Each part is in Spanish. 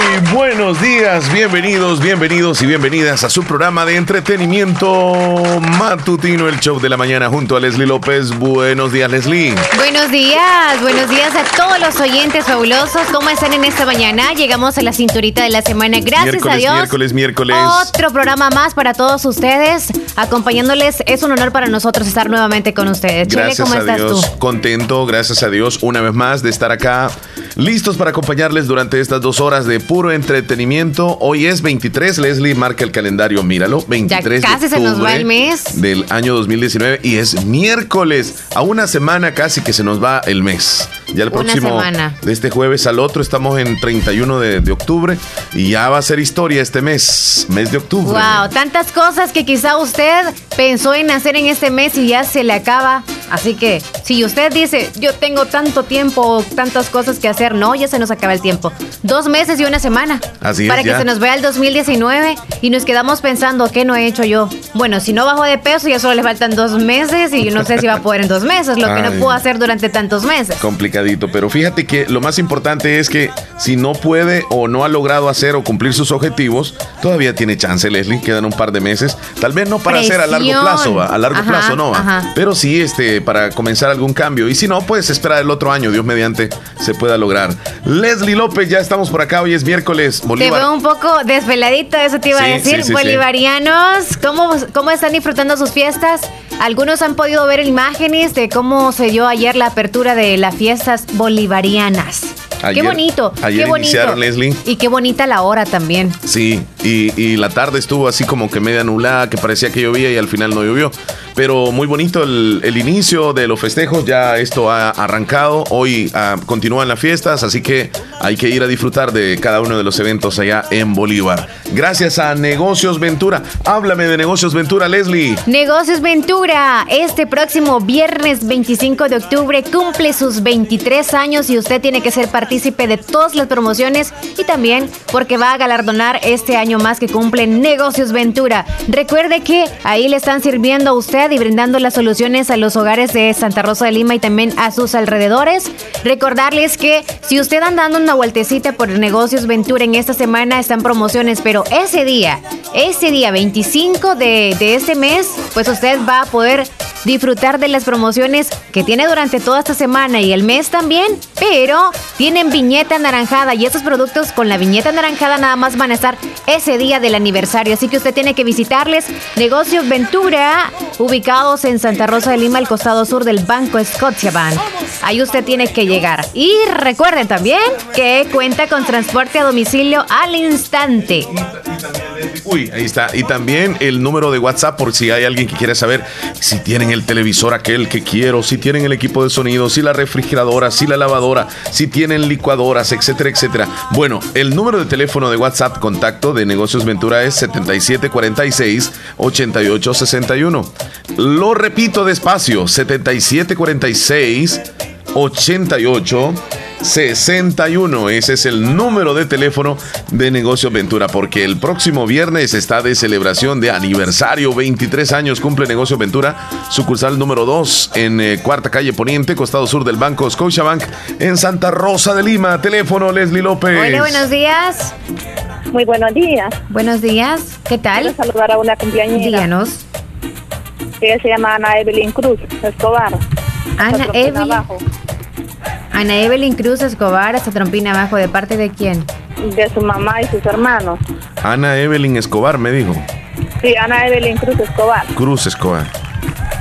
Muy buenos días, bienvenidos, bienvenidos y bienvenidas a su programa de entretenimiento matutino, el show de la mañana junto a Leslie López. Buenos días, Leslie. Buenos días, buenos días a todos los oyentes fabulosos. ¿Cómo están en esta mañana? Llegamos a la cinturita de la semana. Gracias miércoles, a Dios. Miércoles, miércoles. Otro programa más para todos ustedes, acompañándoles. Es un honor para nosotros estar nuevamente con ustedes. Gracias Chele, ¿cómo a estás Dios, tú? contento, gracias a Dios, una vez más de estar acá, listos para acompañarles durante estas dos horas de puro entretenimiento. Hoy es 23, Leslie marca el calendario, míralo, 23 Ya casi de se nos va octubre el mes. del año 2019 y es miércoles, a una semana casi que se nos va el mes. Ya el Una próximo, semana. de este jueves al otro, estamos en 31 de, de octubre y ya va a ser historia este mes, mes de octubre. Wow, tantas cosas que quizá usted pensó en hacer en este mes y ya se le acaba. Así que si usted dice, yo tengo tanto tiempo, tantas cosas que hacer, no, ya se nos acaba el tiempo. Dos meses y una semana. Así es, Para que ya. se nos vea el 2019 y nos quedamos pensando, ¿qué no he hecho yo? Bueno, si no bajo de peso, ya solo le faltan dos meses y yo no sé si va a poder en dos meses, lo que no puedo hacer durante tantos meses. Complicadito, pero fíjate que lo más importante es que si no puede o no ha logrado hacer o cumplir sus objetivos, todavía tiene chance, Leslie, quedan un par de meses, tal vez no para hacer a largo Presión. plazo, ¿va? a largo Ajá, plazo no, ¿va? ajá. pero sí este para comenzar algún cambio y si no, pues esperar el otro año, Dios mediante se pueda lograr. Leslie López, ya estamos por acá, hoy es miércoles, Te Bolívar. veo un poco desveladito, eso te iba Sí, a decir. sí, sí. Bolivarianos, ¿cómo, ¿cómo están disfrutando sus fiestas? Algunos han podido ver imágenes de cómo se dio ayer la apertura de las fiestas bolivarianas. Qué bonito, ayer qué bonito. iniciaron, Leslie. Y qué bonita la hora también. Sí, y, y la tarde estuvo así como que media nublada, que parecía que llovía y al final no llovió. Pero muy bonito el, el inicio de los festejos, ya esto ha arrancado, hoy ah, continúan las fiestas, así que hay que ir a disfrutar de cada uno de los eventos allá en Bolívar. Gracias a Negocios Ventura. Háblame de Negocios Ventura, Leslie. Negocios Ventura, este próximo viernes 25 de octubre cumple sus 23 años y usted tiene que ser partícipe de todas las promociones y también porque va a galardonar este año más que cumple Negocios Ventura. Recuerde que ahí le están sirviendo a usted y brindando las soluciones a los hogares de Santa Rosa de Lima y también a sus alrededores. Recordarles que si usted anda dando una vueltecita por Negocios Ventura en esta semana están promociones, pero ese día, ese día 25 de, de este mes, pues usted va a poder disfrutar de las promociones que tiene durante toda esta semana y el mes también, pero tienen viñeta anaranjada y estos productos con la viñeta anaranjada nada más van a estar ese día del aniversario, así que usted tiene que visitarles Negocios Ventura, ubicados en Santa Rosa de Lima, al costado sur del Banco Scotiabank. Ahí usted tiene que llegar. Y recuerden también que cuenta con transporte a domicilio al instante. Uy, ahí está. Y también el número de WhatsApp por si hay alguien que quiera saber si tienen el televisor aquel que quiero, si tienen el equipo de sonido, si la refrigeradora, si la lavadora, si tienen licuadoras, etcétera, etcétera. Bueno, el número de teléfono de WhatsApp contacto de Negocios Ventura es 7746 8861. Lo repito despacio, 7746 88 61. Ese es el número de teléfono de Negocios Ventura, porque el próximo viernes está de celebración de aniversario. 23 años cumple Negocios Ventura, sucursal número 2 en eh, Cuarta Calle Poniente, costado sur del Banco Scotiabank, en Santa Rosa de Lima. Teléfono Leslie López. Hola, buenos días. Muy buenos días. Buenos días. ¿Qué Quiero tal? saludar a una cumpleañera. Díganos. Ella se llama Ana Evelyn Cruz Escobar. Ana Evelyn. Ana Evelyn Cruz Escobar, hasta Trompina abajo, ¿de parte de quién? de su mamá y sus hermanos. Ana Evelyn Escobar me dijo. Sí, Ana Evelyn Cruz Escobar. Cruz Escobar.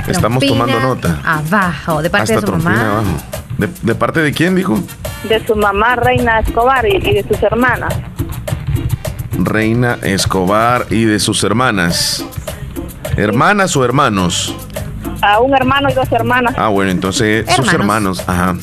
Estamos tomando nota. Abajo, de parte Hasta de su Trompina mamá. abajo. ¿De, de parte de quién dijo? De su mamá Reina Escobar y, y de sus hermanas. Reina Escobar y de sus hermanas. ¿Hermanas o hermanos? A un hermano y dos hermanas. Ah, bueno, entonces sus hermanos. Ajá.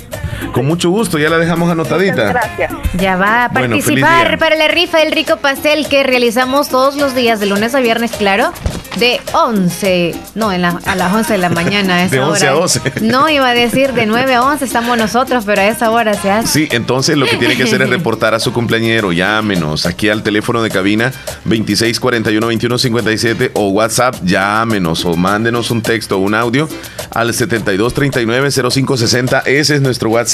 Con mucho gusto, ya la dejamos anotadita. Gracias. Ya va a Bueno, participar para la rifa del rico pastel que realizamos todos los días, de lunes a viernes, claro. De 11, no, en la- a las 11 de la mañana. a esa De 11 a hora. 12. No, iba a decir de 9 a 11 estamos nosotros, pero a esa hora se hace. Sí, entonces lo que tiene que hacer es reportar a su cumpleañero. Llámenos aquí al teléfono de cabina 2641-2157 o WhatsApp, llámenos o mándenos un texto o un audio al 7239-0560. Ese es nuestro WhatsApp.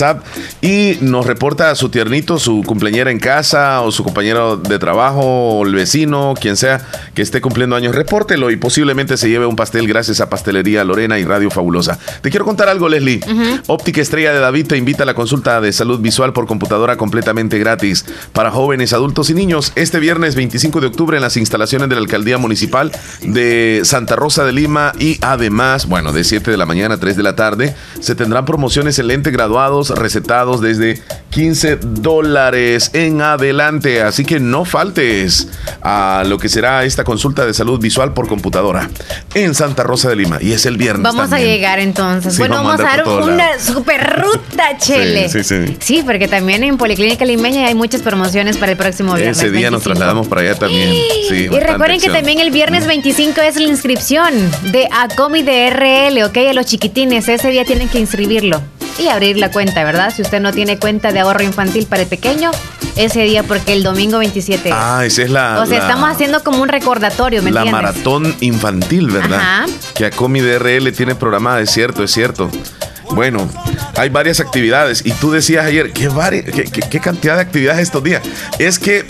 Y nos reporta a su tiernito, su cumpleañera en casa o su compañero de trabajo o el vecino, quien sea que esté cumpliendo años. Repórtelo y posiblemente se lleve un pastel gracias a Pastelería Lorena y Radio Fabulosa. Te quiero contar algo, Leslie. Óptica Estrella de David te invita a la consulta de salud visual por computadora completamente gratis para jóvenes, adultos y niños este viernes 25 de octubre en las instalaciones de la Alcaldía Municipal de Santa Rosa de Lima y además, bueno, de 7 de la mañana a 3 de la tarde, se tendrán promociones en lente recetados desde 15 dólares en adelante. Así que no faltes a lo que será esta consulta de salud visual por computadora en Santa Rosa de Lima. Y es el viernes. Vamos a llegar entonces. Sí, bueno, vamos a dar una lados. super ruta, Chele. Sí, sí, sí. porque también en Policlínica Limeña hay muchas promociones para el próximo viernes. Ese día nos 25. trasladamos para allá también. Sí, y recuerden que también el viernes 25 es la inscripción de ACOMI de RL, ¿ok? A los chiquitines. Ese día tienen que inscribirlo y abrir la cuenta, ¿verdad? Si usted no tiene cuenta de ahorro infantil para el pequeño, ese día, porque el domingo 27 es. Ah, esa es la. o sea, la- estamos haciendo como un recordatorio, ¿me La entiendes? maratón infantil, ¿verdad? Ajá. Que Acomi DRL tiene programada, es cierto, es cierto. Bueno, hay varias actividades. Y tú decías ayer, ¿qué, vari- qué, qué- qué cantidad de actividades estos días? Es que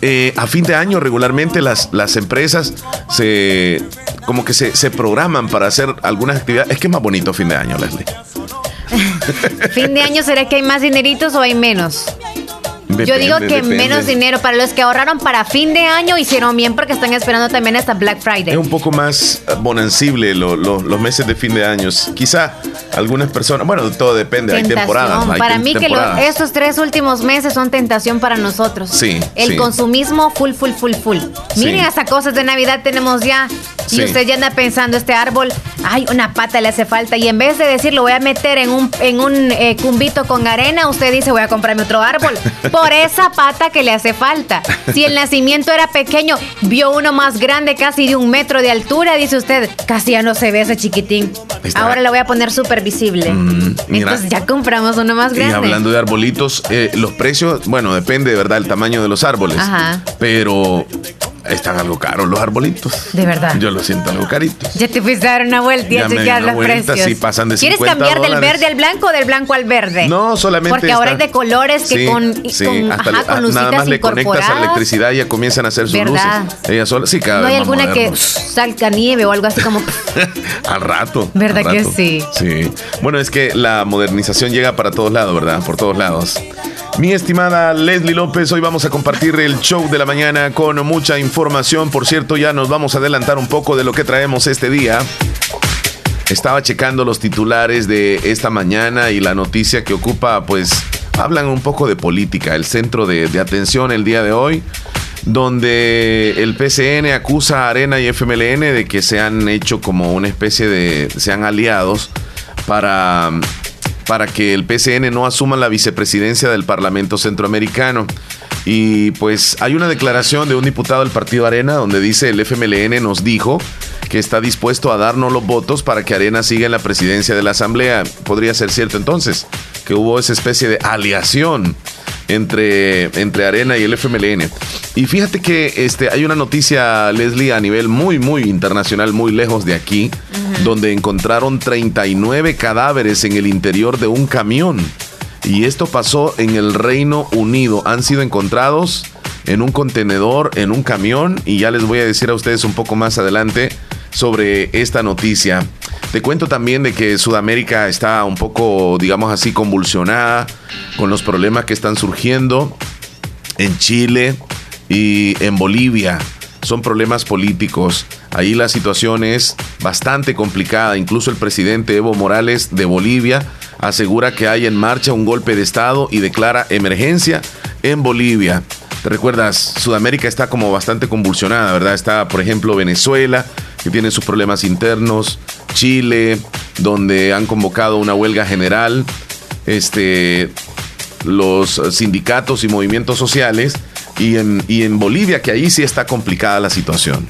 eh, a fin de año regularmente las, las empresas se como que se, se programan para hacer algunas actividades. Es que es más bonito fin de año, Leslie. Fin de año, ¿será que hay más dineritos o hay menos? Yo digo que depende. menos dinero. Para los que ahorraron para fin de año, hicieron bien porque están esperando también hasta Black Friday. Es un poco más eh, bonancible lo- lo- los meses de fin de año. Quizá algunas personas, bueno, todo depende, hay temporadas. hay para mí que los- estos tres últimos meses son tentación para nosotros. Sí, El sí. consumismo full, full, full, full. Sí. Miren hasta cosas de Navidad tenemos ya. Sí. Y usted ya anda pensando, este árbol, ay, una pata le hace falta. Y en vez de decir, lo voy a meter en un, en un eh, cumbito con arena, usted dice, voy a comprarme otro árbol. Por esa pata que le hace falta. Si el nacimiento era pequeño, vio uno más grande, casi de un metro de altura, dice usted, casi ya no se ve ese chiquitín. Ahora lo voy a poner súper visible. Mm, mira. Entonces ya compramos uno más Y grande. hablando de arbolitos, eh, los precios, bueno, depende de verdad el tamaño de los árboles. Ajá. Pero están algo caros los arbolitos. De verdad. Yo lo siento algo caritos. Ya te fuiste a dar una vuelta y Ya a chequear los precios. sí, pasan de ¿Quieres 50 cambiar del verde al blanco o del blanco al verde? No, solamente. Porque ahora hay de colores que Sí, con, sí, con, hasta ajá, con nada más le conectas a electricidad y ya comienzan a hacer sus ¿Verdad? luces. Ellas solas, sí, cada No hay vez alguna que salga nieve o algo así como. al rato. ¿Verdad al que sí? Sí. Bueno, es que la modernización llega para todos lados, ¿verdad? Por todos lados. Mi estimada Leslie López, hoy vamos a compartir el show de la mañana con mucha información. Por cierto, ya nos vamos a adelantar un poco de lo que traemos este día. Estaba checando los titulares de esta mañana y la noticia que ocupa, pues, hablan un poco de política, el centro de, atención el día de hoy, donde el PCN acusa a Arena y FMLN de que se han hecho como una especie de, sean aliados para, para que el PCN no asuma la vicepresidencia del Parlamento Centroamericano. Y pues hay una declaración de un diputado del Partido Arena donde dice el FMLN nos dijo que está dispuesto a darnos los votos para que Arena siga en la presidencia de la Asamblea. Podría ser cierto entonces que hubo esa especie de aliación entre, entre Arena y el FMLN. Y fíjate que este, hay una noticia, Leslie, a nivel muy, muy internacional, muy lejos de aquí, donde encontraron 39 cadáveres en el interior de un camión. Y esto pasó en el Reino Unido. Han sido encontrados en un contenedor, en un camión, y ya les voy a decir a ustedes un poco más adelante sobre esta noticia. Te cuento también de que Sudamérica está un poco, digamos así, convulsionada con los problemas que están surgiendo en Chile y en Bolivia. Son problemas políticos. Ahí la situación es bastante complicada. Incluso el presidente Evo Morales de Bolivia asegura que hay en marcha un golpe de Estado y declara emergencia en Bolivia. ¿Te recuerdas? Sudamérica está como bastante convulsionada, ¿verdad? Está, por ejemplo, Venezuela, que tiene sus problemas internos, Chile, donde han convocado una huelga general, este, los sindicatos y movimientos sociales y en, y en Bolivia, que ahí sí está complicada la situación,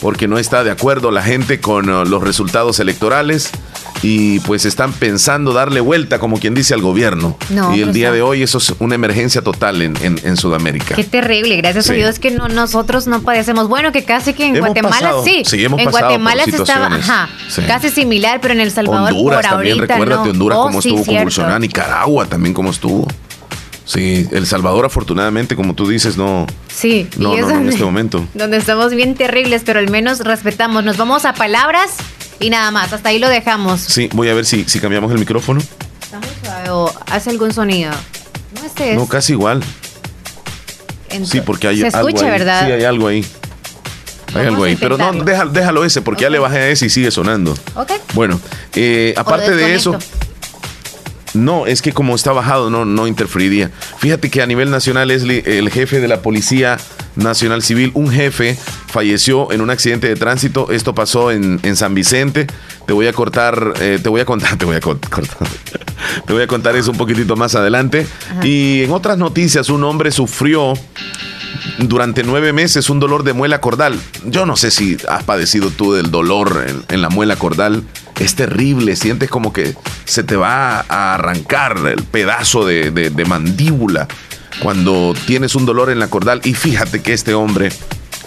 porque no está de acuerdo la gente con uh, los resultados electorales y pues están pensando darle vuelta, como quien dice, al gobierno. No, y el día no. de hoy eso es una emergencia total en, en- en Sudamérica. Qué terrible, gracias Sí. a Dios que no, nosotros no padecemos. Bueno, que casi que en Hemos Guatemala pasado, sí. sí, hemos en Guatemala se estaba ajá, Sí. casi similar, pero en El Salvador Honduras por también, ahorita recuérdate no. Honduras Oh, cómo estuvo convulsionada, Nicaragua también cómo estuvo. Sí, El Salvador afortunadamente, como tú dices, no, Sí, no, y no, no, en este momento. Donde estamos bien terribles, pero al menos respetamos. Nos vamos a palabras y nada más. Hasta ahí lo dejamos. Sí, voy a ver si, si cambiamos el micrófono. Está muy suave o hace algún sonido. No, este es. No, casi igual. Sí, porque hay Se algo escucha, ahí. ¿verdad? Sí, hay algo ahí. Hay algo ahí. Pero no, déjalo, déjalo ese, porque ya le bajé a ese y sigue sonando. Ok. Bueno, eh, aparte de eso. No, es que como está bajado, no, no interferiría. Fíjate que a nivel nacional, Leslie, el jefe de la Policía Nacional Civil, un jefe, falleció en un accidente de tránsito. Esto pasó en, en San Vicente. Te voy a cortar, eh, te voy a contar, te voy a co- cortar. te voy a contar eso un poquitito más adelante. Y en otras noticias, un hombre sufrió durante nueve meses un dolor de muela cordal. Yo no sé si has padecido tú del dolor en, en la muela cordal. Es terrible, sientes como que se te va a arrancar el pedazo de, de- mandíbula cuando tienes un dolor en la cordal. Y fíjate que este hombre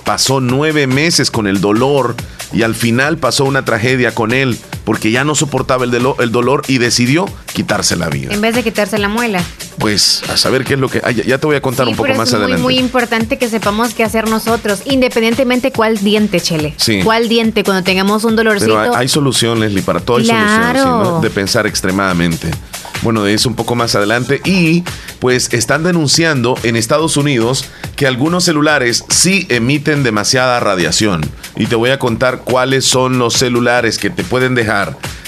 pasó nueve meses con el dolor y al final pasó una tragedia con él porque ya no soportaba el, el dolor y decidió quitarse la vida. En vez de quitarse la muela. Pues a saber qué es lo que... ah, ya, ya te voy a contar Sí, un poco pero más es muy, adelante. muy importante que sepamos qué hacer nosotros, independientemente cuál diente, Chele. Sí. Cuál diente, cuando tengamos un dolorcito. Pero hay, hay solución, Leslie, para todo hay Claro. solución, ¿sí, no? de pensar extremadamente. Bueno, de eso un poco más adelante. Y pues están denunciando en Estados Unidos que algunos celulares sí emiten demasiada radiación. Y te voy a contar cuáles son los celulares que te pueden dejar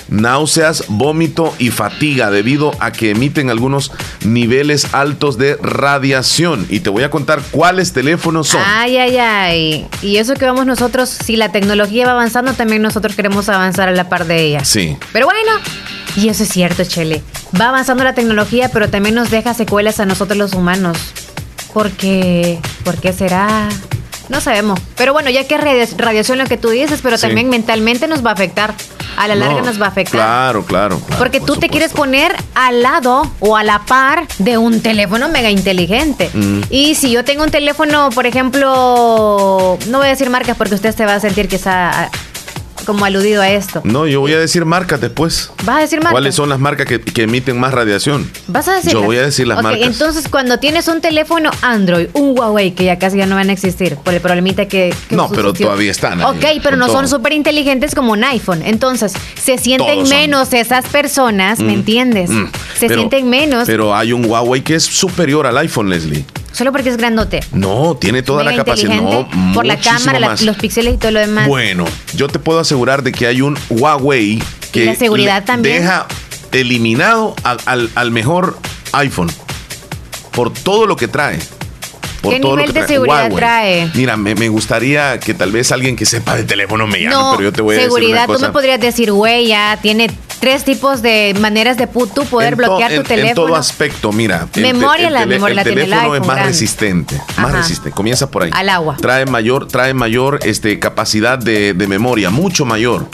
náuseas, vómito y fatiga debido a que emiten algunos niveles altos de radiación. Y te voy a contar cuáles teléfonos son. Ay, ay, ay. Y eso que vamos nosotros, si la tecnología va avanzando, también nosotros queremos avanzar a la par de ella. Sí. Pero bueno, y eso es cierto, Chele. Va avanzando la tecnología, pero también nos deja secuelas a nosotros los humanos. Porque, ¿por qué será? No sabemos. Pero bueno, ya que es radia- radiación lo que tú dices, pero Sí. también mentalmente nos va a afectar. A la larga No, nos va a afectar. Claro, claro. claro, Porque por tú te quieres poner al lado o a la par de un teléfono mega inteligente. Mm. Y si yo tengo un teléfono, por ejemplo, no voy a decir marcas porque usted se va a sentir quizá ah, como aludido a esto. No, yo voy a decir marcas después. ¿Vas a decir marcas? ¿Cuáles son las marcas que, que emiten más radiación? ¿Vas a decir? Yo voy a decir las marcas. entonces cuando tienes un teléfono Android, un Huawei, que ya casi ya no van a existir por el problemita que... que No, pero todavía están ahí, Ok, pero no son súper inteligentes como un iPhone. Entonces, se sienten Todos son. menos esas personas, ¿me Mm, entiendes? mm. Se Pero- sienten menos Pero hay un Huawei que es superior al iPhone, Leslie. Solo porque es grandote. No, tiene toda Mega la capacidad. No, por la cámara, la- los píxeles y todo lo demás. Bueno, yo te puedo asegurar de que hay un Huawei que la seguridad también. deja eliminado al, al- al mejor iPhone por todo lo que trae. Por ¿Qué todo lo nivel que de seguridad Huawei. trae? Mira, me, me gustaría que tal vez alguien que sepa de teléfono me llame, no, pero yo te voy a seguridad, decir una tú me podrías decir, güey, ya tiene tres tipos de maneras de tú poder to- bloquear tu en- teléfono. En todo aspecto, mira. el Memoria, la memoria la tiene el teléfono es más grande. resistente. Más Ajá. resistente. Comienza por ahí. Al agua. Trae mayor, trae mayor este, capacidad de, de memoria, mucho mayor.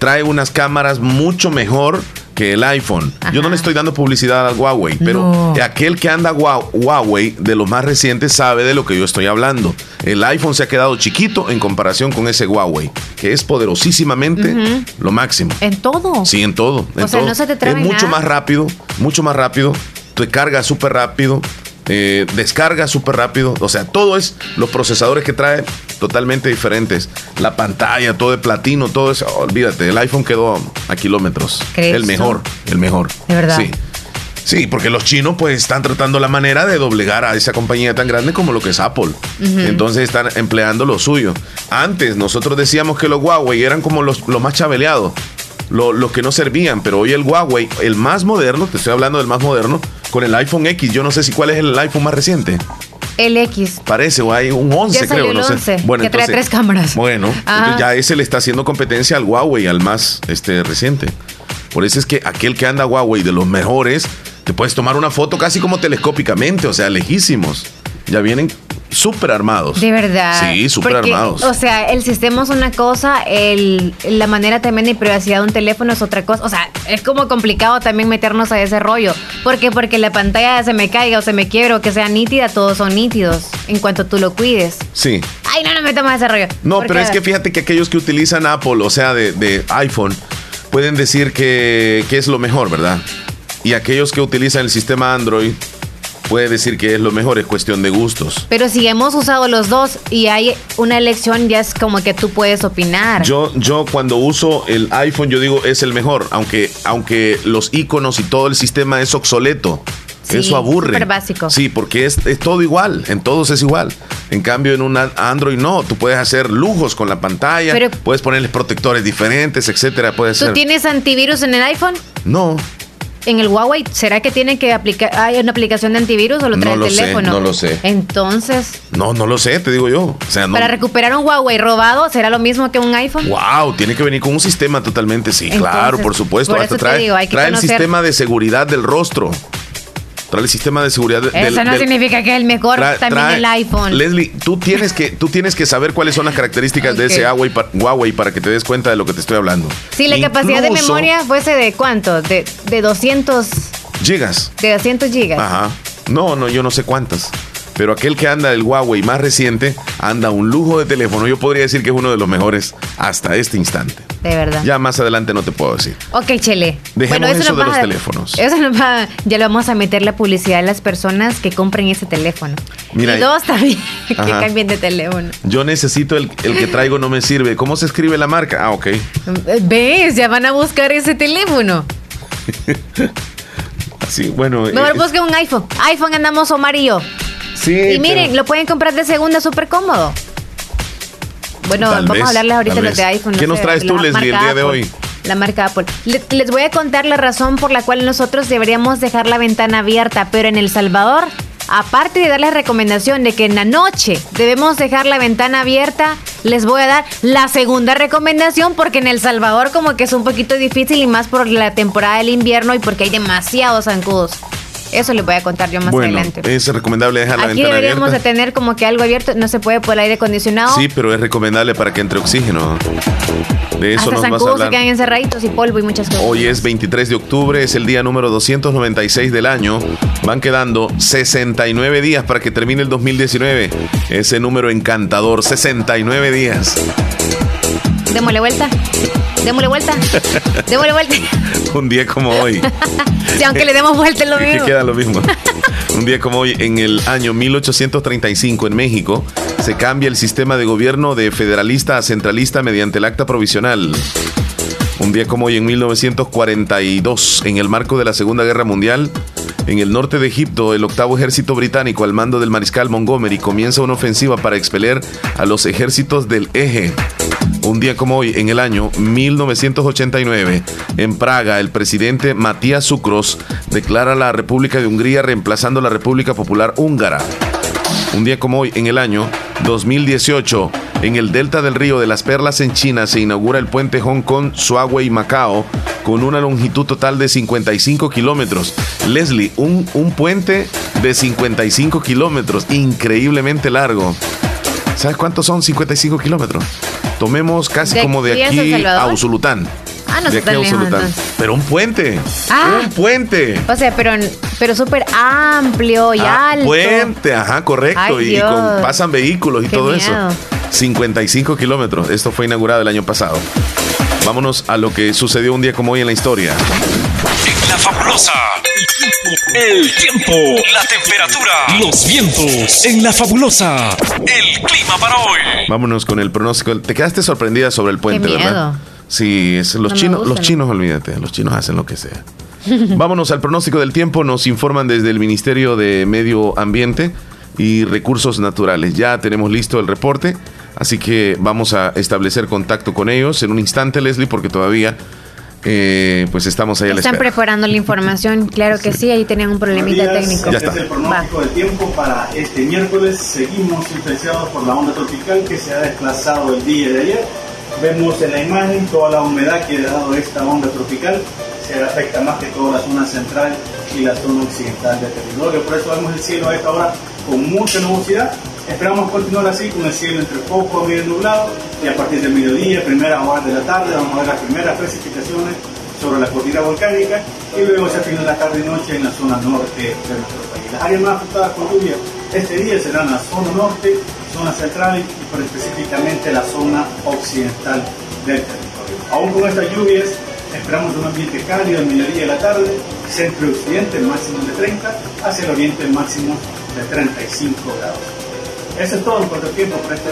Trae unas cámaras mucho mejor que el iPhone. Yo no le estoy dando publicidad al Huawei, pero No. aquel que anda Hua- Huawei de los más recientes sabe de lo que yo estoy hablando. El iPhone se ha quedado chiquito en comparación con ese Huawei, que es poderosísimamente lo máximo. En todo. Sí, en todo. en O sea, todo. no se te Es mucho más rápido, mucho más rápido. Te carga súper rápido. Eh, descarga súper rápido. O sea, todo es los procesadores que trae totalmente diferentes. La pantalla, todo de platino, todo eso. Olvídate, el iPhone quedó a kilómetros. ¿Crees El mejor, el mejor. ¿De verdad? Sí. Sí, porque los chinos pues están tratando la manera de doblegar a esa compañía tan grande como lo que es Apple. Entonces están empleando lo suyo. Antes nosotros decíamos que los Huawei eran como los, los más chabeleados, lo- los que no servían, pero hoy el Huawei, el más moderno, te estoy hablando del más moderno, con el iPhone X, yo no sé si cuál es el iPhone más reciente. El X. Parece, o hay un 11, Ya salió creo, el no sé. 11, que trae tres cámaras. Bueno, ya ese le está haciendo competencia al Huawei, al más este, reciente. Por eso es que aquel que anda Huawei de los mejores Te puedes tomar una foto casi como telescópicamente, o sea, lejísimos. Ya vienen súper armados. De verdad. Sí, súper armados. O sea, el sistema es una cosa, el, la manera también de privacidad de un teléfono es otra cosa. O sea, es como complicado también meternos a ese rollo. ¿Por qué? Porque la pantalla se me caiga o se me quiebre o que sea nítida, todos son nítidos en cuanto tú lo cuides. Sí. Ay, no nos metamos a ese rollo. No, pero es que fíjate que aquellos que utilizan Apple, o sea, de, de iPhone, pueden decir que, que es lo mejor, ¿verdad? Y aquellos que utilizan el sistema Android, puede decir que es lo mejor, es cuestión de gustos. Pero si hemos usado los dos y hay una elección, ya es como que tú puedes opinar. Yo, yo cuando uso el iPhone, yo digo es el mejor, aunque, aunque los iconos y todo el sistema es obsoleto. Sí, Eso aburre. súper básico. Sí, porque es, es todo igual, en todos es igual. En cambio, en un Android no, tú puedes hacer lujos con la pantalla, Pero- puedes ponerles protectores diferentes, etcétera. Puedes ¿Tú hacer. tienes antivirus en el iPhone? No, En el Huawei, ¿será que tiene que aplicar, hay una aplicación de antivirus o lo trae No el lo sé, teléfono? no lo sé. Entonces, no, no lo sé, te digo yo. O sea, no. para recuperar un Huawei robado, ¿será lo mismo que un iPhone? Wow, tiene que venir con un sistema totalmente, sí, Entonces, claro, por supuesto. por Hasta eso te trae, digo, hay que trae el sistema de seguridad del rostro. Trae el sistema de seguridad de- del, Eso no del- significa que es el mejor trae- también trae- el iPhone. Leslie, tú tienes que tú tienes que saber cuáles son las características de ese Huawei, Huawei para que te des cuenta de lo que te estoy hablando. si la capacidad de memoria fuese de cuánto? De, de 200, Gigas. de 200 gigas. Ajá. No, no, yo no sé cuántas. Pero aquel que anda el Huawei más reciente anda un lujo de teléfono. Yo podría decir que es uno de los mejores hasta este instante. De verdad. Ya más adelante no te puedo decir. Ok, Chele. Dejemos eso nos de va los a- teléfonos. Eso nos va, ya le vamos a meter la publicidad a las personas que compren ese teléfono. Mira, y dos también que cambien de teléfono. Yo necesito el, el que traigo no me sirve. ¿Cómo se escribe la marca? Ah, ok. ¿Ves? Ya van a buscar ese teléfono. Sí, bueno. Mejor eh, busquen un iPhone. iPhone andamos Omar y yo. Sí, Y pero- miren, lo pueden comprar de segunda súper cómodo. Bueno, Tal vamos vez, a hablarles ahorita los de iPhone. ¿Qué nos traes tú, Leslie, el día de hoy? La marca Apple. Le- les voy a contar la razón por la cual nosotros deberíamos dejar la ventana abierta, pero en El Salvador, aparte de darles recomendación de que en la noche debemos dejar la ventana abierta, les voy a dar la segunda recomendación porque en El Salvador como que es un poquito difícil y más por la temporada del invierno y porque hay demasiados zancudos. Eso les voy a contar yo más Bueno, adelante. es recomendable dejar la Aquí ventana deberíamos abierta. de tener como que algo abierto, no se puede por el aire acondicionado. Sí, pero es recomendable para que entre oxígeno. De eso Hasta nos vas a zancudos se hablar. quedan encerraditos y polvo y muchas cosas. Hoy es 23 de octubre, es el día número 296 del año. Van quedando 69 días para que termine el 2019. Ese número encantador, 69 días. Démosle vuelta. Démosle vuelta. Démosle vuelta. Un día como hoy. Si aunque le demos vuelta es lo mismo. queda lo mismo. Un día como hoy, en el año 1835, en México, se cambia el sistema de gobierno de federalista a centralista mediante el acta provisional. Un día como hoy, en 1942, en el marco de la Segunda Guerra Mundial, en el norte de Egipto, el octavo ejército británico, al mando del mariscal Montgomery, comienza una ofensiva para expeler a los ejércitos del eje. Un día como hoy, en el año 1989, en Praga, el presidente Matías Sucros declara la República de Hungría reemplazando la República Popular Húngara. Un día como hoy, en el año 2018, en el delta del río de las Perlas en China se inaugura el puente Hong Kong, Suawei, Macao, con una longitud total de 55 kilómetros. Leslie, un, un puente de 55 kilómetros, increíblemente largo. ¿Sabes cuántos son 55 kilómetros? Tomemos casi ¿De como de aquí a? Usulután. Ah, no de aquí a lejos, Usulután. Pero un puente. Ah. Un puente. O sea, pero, pero súper amplio y Ah, alto. Puente, ajá, correcto. Ay, y con, pasan vehículos y Qué todo miedo. eso. 55 kilómetros. Esto fue inaugurado el año pasado. Vámonos a lo que sucedió un día como hoy en la historia. En la fabulosa. El tiempo, la temperatura, los vientos. En la fabulosa. El clima para hoy. Vámonos con el pronóstico. Te quedaste sorprendida sobre el puente, Qué ¿verdad? Sí, es- los No chinos, los ¿no? chinos, olvídate, los chinos hacen lo que sea. Vámonos al pronóstico del tiempo. Nos informan desde el Ministerio de Medio Ambiente y Recursos Naturales. Ya tenemos listo el reporte, así que vamos a establecer contacto con ellos en un instante, Leslie, porque todavía eh, pues estamos ahí a la Están espera. preparando la información. Claro que sí, ahí tenían un problemita técnico. Ya Este está. es el pronóstico del tiempo para este miércoles. Seguimos influenciados por la onda tropical que se ha desplazado el día de ayer. Vemos en la imagen toda la humedad que ha dado esta onda tropical. Se afecta más que todo la zona central y la zona occidental del territorio. Por eso vemos el cielo a esta hora con mucha nubosidad. Esperamos continuar así con el cielo entre poco a medio nublado y a partir del mediodía, primera hora de la tarde, vamos a ver las primeras precipitaciones sobre la cordillera volcánica y luego hacia fin de la tarde y noche en la zona norte de nuestro país. Las áreas más afectadas con lluvia este día serán la zona norte, zona central y por específicamente la zona occidental del territorio. Aún con estas lluvias, esperamos un ambiente cálido al mediodía y la tarde, centro y occidente máximo de 30, hacia el oriente máximo de 35 grados. Eso es todo en cuanto tiempo para este.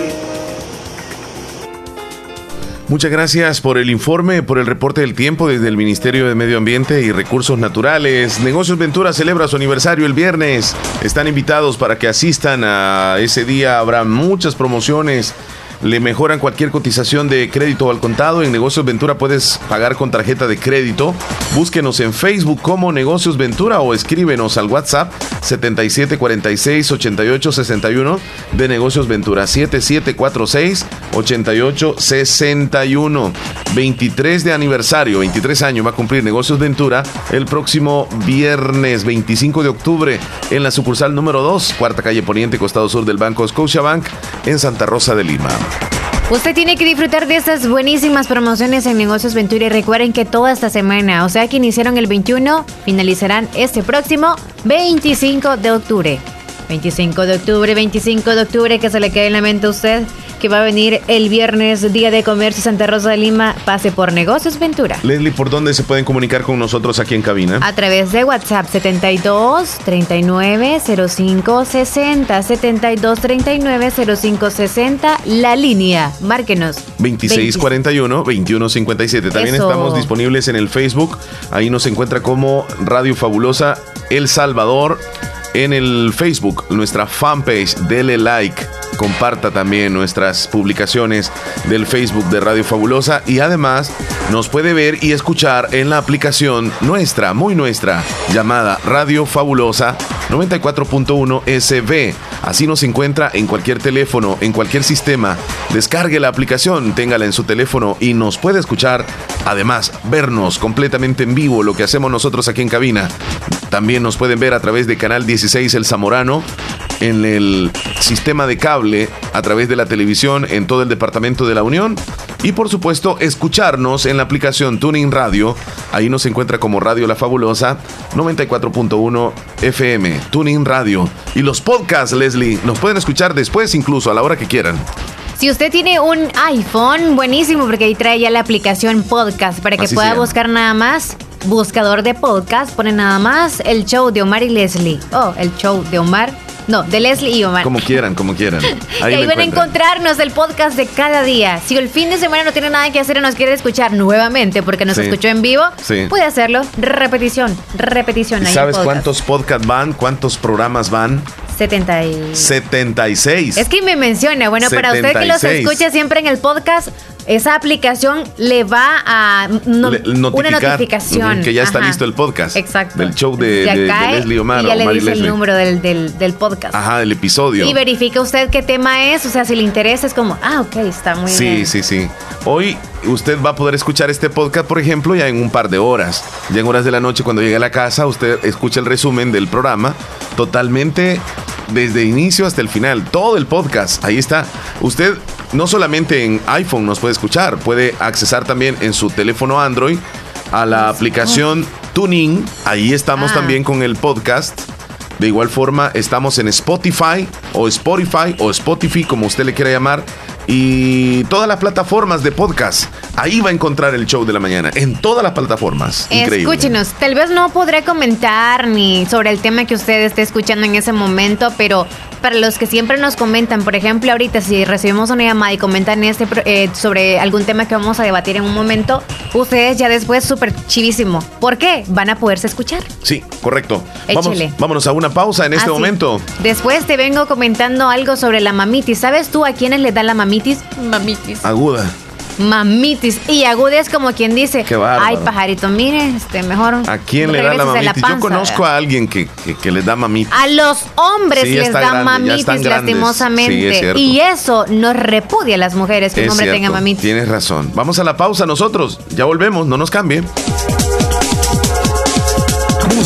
Muchas gracias por el informe, por el reporte del tiempo desde el Ministerio de Medio Ambiente y Recursos Naturales. Negocios Ventura celebra su aniversario el viernes. Están invitados para que asistan a ese día. Habrá muchas promociones le mejoran cualquier cotización de crédito al contado. En Negocios Ventura puedes pagar con tarjeta de crédito. Búsquenos en Facebook como Negocios Ventura o escríbenos al WhatsApp 7746 8861 de Negocios Ventura 7746 8861 23 de aniversario, 23 años va a cumplir Negocios Ventura el próximo viernes 25 de octubre en la sucursal número 2, cuarta calle Poniente, costado sur del Banco Scotiabank en Santa Rosa de Lima. Usted tiene que disfrutar de estas buenísimas promociones en Negocios Ventura y recuerden que toda esta semana, o sea que iniciaron el 21, finalizarán este próximo 25 de octubre. 25 de octubre, 25 de octubre, que se le quede en la mente a usted que va a venir el viernes, Día de Comercio Santa Rosa de Lima, pase por Negocios Ventura. Leslie, ¿por dónde se pueden comunicar con nosotros aquí en cabina? A través de WhatsApp 72 39 05 60 72 39 05 60 la línea. Márquenos. 2641 2157. También estamos disponibles en el Facebook. Ahí nos encuentra como Radio Fabulosa El Salvador en el Facebook, nuestra fanpage, dele like, comparta también nuestras publicaciones del Facebook de Radio Fabulosa y además nos puede ver y escuchar en la aplicación nuestra, muy nuestra, llamada Radio Fabulosa 94.1 SB. Así nos encuentra en cualquier teléfono, en cualquier sistema. Descargue la aplicación, téngala en su teléfono y nos puede escuchar. Además, vernos completamente en vivo, lo que hacemos nosotros aquí en cabina. También nos pueden ver a través de Canal 16 El Zamorano, en el sistema de cable, a través de la televisión en todo el departamento de la Unión. Y por supuesto, escucharnos en la aplicación Tuning Radio. Ahí nos encuentra como Radio La Fabulosa 94.1 FM, Tuning Radio. Y los podcasts, Leslie, nos pueden escuchar después, incluso a la hora que quieran. Si usted tiene un iPhone, buenísimo, porque ahí trae ya la aplicación podcast para que pueda buscar nada más buscador de podcast, pone nada más el show de Omar y Leslie. Oh, el show de Omar. No, de Leslie y Omar. Como quieran, como quieran. Ahí, y ahí van a encontrarnos el podcast de cada día. Si el fin de semana no tiene nada que hacer y nos quiere escuchar nuevamente porque nos escuchó en vivo, puede hacerlo. Repetición, repetición. ¿Sabes cuántos podcasts van? ¿Cuántos programas van? 76. Es que me menciona, bueno, para usted que los escucha siempre en el podcast, esa aplicación le va a una notificación. Que ya está listo el podcast. Exacto. Del show de, Leslie Omar. Y ya le dice el número del, del, podcast. Ajá, del episodio. Y verifica usted qué tema es. O sea, si le interesa, es como, ah, ok, está muy bien. Sí, sí, sí. Hoy usted va a poder escuchar este podcast, por ejemplo, ya en un par de horas. Ya en horas de la noche, cuando llegue a la casa, usted escucha el resumen del programa totalmente desde inicio hasta el final. Todo el podcast, ahí está. Usted no solamente en iPhone nos puede escuchar, puede accesar también en su teléfono Android a la aplicación Tuning. Ahí estamos ah. también con el podcast. De igual forma, estamos en Spotify o Spotify o Spotify, como usted le quiera llamar y todas las plataformas de podcast. Ahí va a encontrar el show de la mañana, en todas las plataformas. Increíble. Escúchenos, tal vez no podré comentar ni sobre el tema que usted esté escuchando en ese momento, pero para los que siempre nos comentan, por ejemplo, ahorita si recibimos una llamada y comentan este eh, sobre algún tema que vamos a debatir en un momento, ustedes ya después súper chivísimo. ¿Por qué? Van a poderse escuchar. Sí, correcto. Vamos, vámonos a una pausa en este momento. Después te vengo comentando algo sobre la mamitis. ¿Sabes tú a quiénes le da la mamitis? mamitis. Aguda. Mamitis. Y aguda es como quien dice, ay pajarito, mire, este, mejor. ¿A quién le da la mamitis? Yo conozco a alguien que, que, les da mamitis. A los hombres les da mamitis, lastimosamente. y eso nos repudia a las mujeres que un hombre tenga mamitis. Tienes razón. Vamos a la pausa nosotros. Ya volvemos, no nos cambien.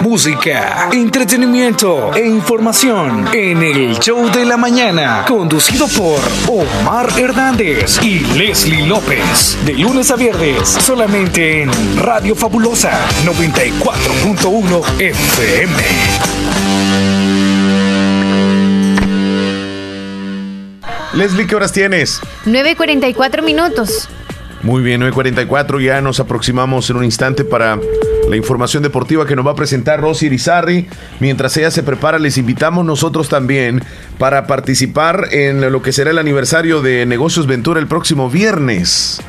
Música, entretenimiento e información en el show de la mañana, conducido por Omar Hernández y Leslie López. De lunes a viernes, solamente en Radio Fabulosa 94.1 FM. Leslie, ¿qué horas tienes? 9.44 minutos. Muy bien, 9.44, ya nos aproximamos en un instante para la información deportiva que nos va a presentar Rosy Irizarri. Mientras ella se prepara, les invitamos nosotros también para participar en lo que será el aniversario de Negocios Ventura el próximo viernes.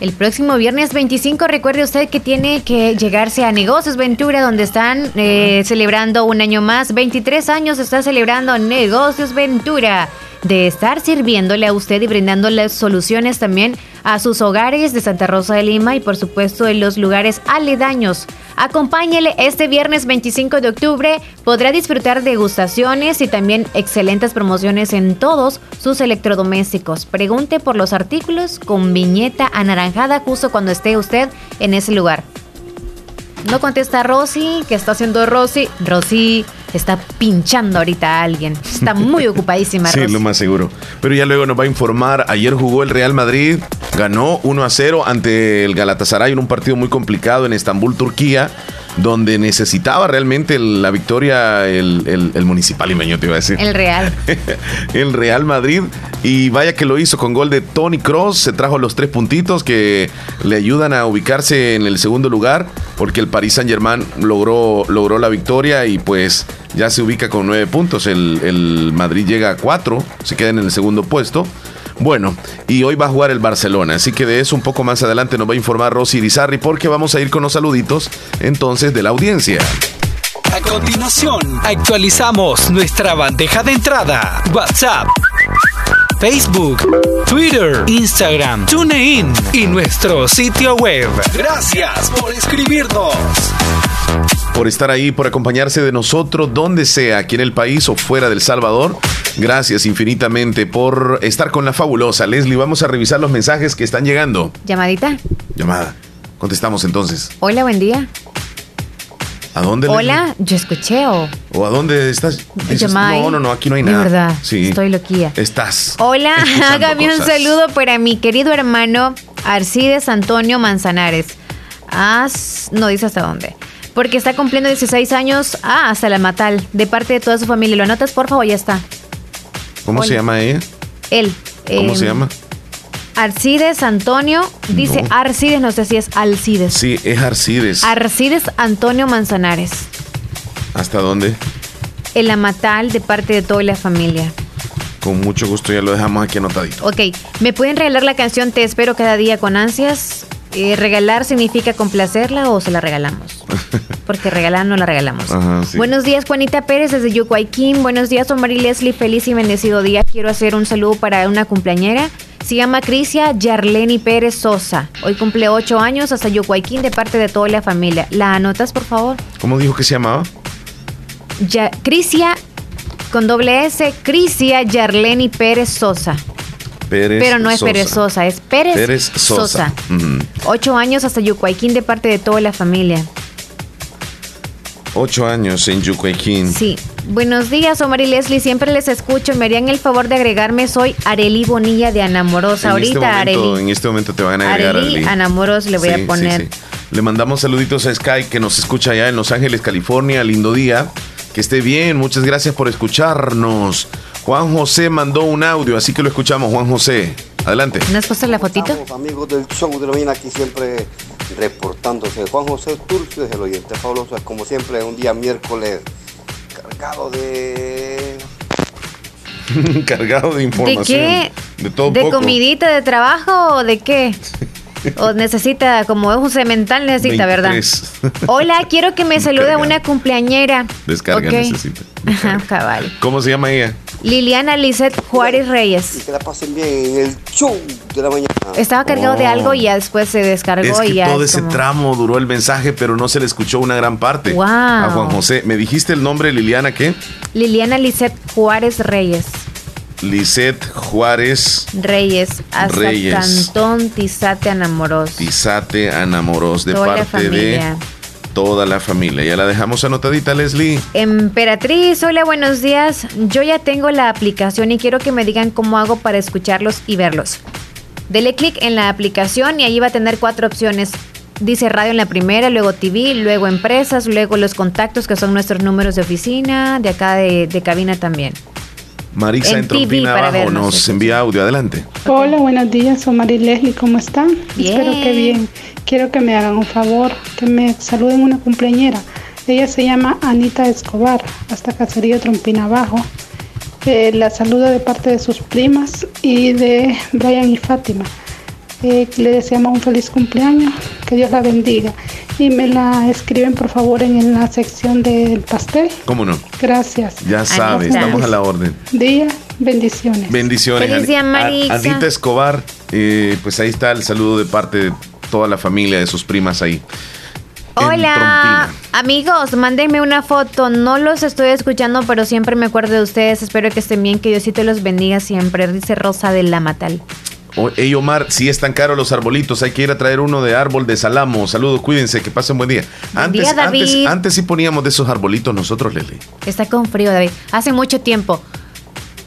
El próximo viernes 25, recuerde usted que tiene que llegarse a Negocios Ventura, donde están eh, celebrando un año más. 23 años está celebrando Negocios Ventura de estar sirviéndole a usted y brindándole soluciones también a sus hogares de Santa Rosa de Lima y por supuesto en los lugares aledaños. Acompáñele este viernes 25 de octubre, podrá disfrutar degustaciones y también excelentes promociones en todos sus electrodomésticos. Pregunte por los artículos con viñeta anaranjada justo cuando esté usted en ese lugar. No contesta Rosy, ¿qué está haciendo Rosy? Rosy está pinchando ahorita a alguien. Está muy ocupadísima. sí, lo más seguro. Pero ya luego nos va a informar. Ayer jugó el Real Madrid, ganó 1 a 0 ante el Galatasaray en un partido muy complicado en Estambul, Turquía donde necesitaba realmente la victoria el, el, municipal imeño, te iba a decir. El Real. el Real Madrid. Y vaya que lo hizo con gol de Tony Cross. Se trajo los tres puntitos que le ayudan a ubicarse en el segundo lugar. Porque el Paris Saint Germain logró, logró la victoria y pues ya se ubica con nueve puntos. El, el Madrid llega a cuatro. Se queda en el segundo puesto. Bueno, y hoy va a jugar el Barcelona, así que de eso un poco más adelante nos va a informar Rosy Irizarri porque vamos a ir con los saluditos entonces de la audiencia. A continuación, actualizamos nuestra bandeja de entrada. WhatsApp. Facebook, Twitter, Instagram, TuneIn y nuestro sitio web. Gracias por escribirnos por estar ahí, por acompañarse de nosotros, donde sea, aquí en el país o fuera del Salvador. Gracias infinitamente por estar con la fabulosa Leslie. Vamos a revisar los mensajes que están llegando. Llamadita. Llamada. Contestamos entonces. Hola, buen día. ¿A dónde? Hola, yo escuché o. ¿O a dónde estás? no, no, no, aquí no hay nada. De verdad. Sí. Estoy loquía. Estás. Hola, hágame un saludo para mi querido hermano Arcides Antonio Manzanares. As, no dice hasta dónde porque está cumpliendo 16 años. Ah, hasta la Matal, de parte de toda su familia. ¿Lo anotas, por favor? Ya está. ¿Cómo se llama ella? Él. ¿Cómo se em, llama? Arcides Antonio, dice Arcides, no sé si es Alcides. Sí, es Arcides. Arcides Antonio Manzanares. ¿Hasta dónde? En la Matal, de parte de toda la familia. Con mucho gusto, ya lo dejamos aquí anotadito. Ok, ¿me pueden regalar la canción Te espero cada día con ansias? Eh, ¿Regalar significa complacerla o se la regalamos? Porque regalar no la regalamos. Buenos días, Juanita Pérez desde Yucuayquín. Buenos días, Omar y Leslie. Feliz y bendecido día. Quiero hacer un saludo para una cumpleañera. Se llama Crisia Yarleni Pérez Sosa. Hoy cumple ocho años hasta Yucuayquín de parte de toda la familia. ¿La anotas, por favor? ¿Cómo dijo que se llamaba? Ya, Crisia, con doble S, Crisia Yarleni Pérez Sosa. Pero no es perezosa, es Pérez, Sosa. Ocho años hasta Yucuayquín de parte de toda la familia. Ocho años en Yucuayquín. Sí. Buenos días, Omar y Leslie. Siempre les escucho. Me harían el favor de agregarme. Soy Areli Bonilla de Anamorosa. Ahorita, este momento, En este momento te van a agregar Areli. Anamorosa le voy a poner. Le mandamos saluditos a Sky que nos escucha allá en Los Ángeles, California. Lindo día. Que esté bien. Muchas gracias por escucharnos. Juan José mandó un audio, así que lo escuchamos, Juan José. Adelante. ¿No has puesto la fotito? Estamos, amigos del show de Lomina aquí siempre reportándose. Juan José Turcio desde el oyente fabuloso, como siempre, un día miércoles cargado de cargado de información. ¿De qué? De todo ¿De comidita de trabajo o de qué? O necesita, como es un cemental, necesita, ¿verdad? Hola, quiero que me salude una cumpleañera. Descarga necesita. Ajá, cabal. ¿Cómo se llama ella? Liliana Lizeth Juárez Reyes. Y que la pasen bien en el show de la mañana. Estaba cargado de Oh. algo y ya después se descargó Es que y ya. todo es ese como- tramo duró el mensaje, pero no se le escuchó una gran parte. Wow. A Juan José. ¿Me dijiste el nombre, Liliana, qué? Liliana Lizeth Juárez Reyes. Lisette Juárez Reyes. Hasta Reyes. Cantón Tizate Anamoros. Tizate Anamoros, de Toda la parte de. Toda la familia. Ya la dejamos anotadita, Leslie. Emperatriz, hola, buenos días. Yo ya tengo la aplicación y quiero que me digan cómo hago para escucharlos y verlos. Dele clic en la aplicación y ahí va a tener cuatro opciones. Dice radio en la primera, luego TV, luego empresas, luego los contactos que son nuestros números de oficina, de acá de, de cabina también. Marisa En en Trompina abajo vernos, nos envía audio. Adelante. Hola, buenos días, soy Mari Leslie, ¿cómo están? Bien. Espero que bien. Quiero que me hagan un favor, que me saluden una cumpleañera. Ella se llama Anita Escobar, hasta Caserío Trompina Abajo. Eh, la saludo de parte de sus primas y de Brian y Fátima. Eh, le deseamos un feliz cumpleaños, que Dios la bendiga. Y me la escriben por favor en la sección del pastel. ¿Cómo no? Gracias. Ya sabe, está. estamos a la orden. Día, bendiciones. Bendiciones. Feliz día, Marisa. Anita Escobar, eh, pues ahí está el saludo de parte de toda la familia, de sus primas ahí. Hola, amigos, mándenme una foto. No los estoy escuchando, pero siempre me acuerdo de ustedes. Espero que estén bien, que Diosito los bendiga siempre. Dice Rosa de la Matal. Ey, Omar, si están caros los arbolitos, hay que ir a traer uno de árbol de salamo. Saludos, cuídense, que pasen buen día. Buen Antes, día, David. antes, antes sí poníamos de esos arbolitos nosotros, Leslie. Está con frío, David. Hace mucho tiempo.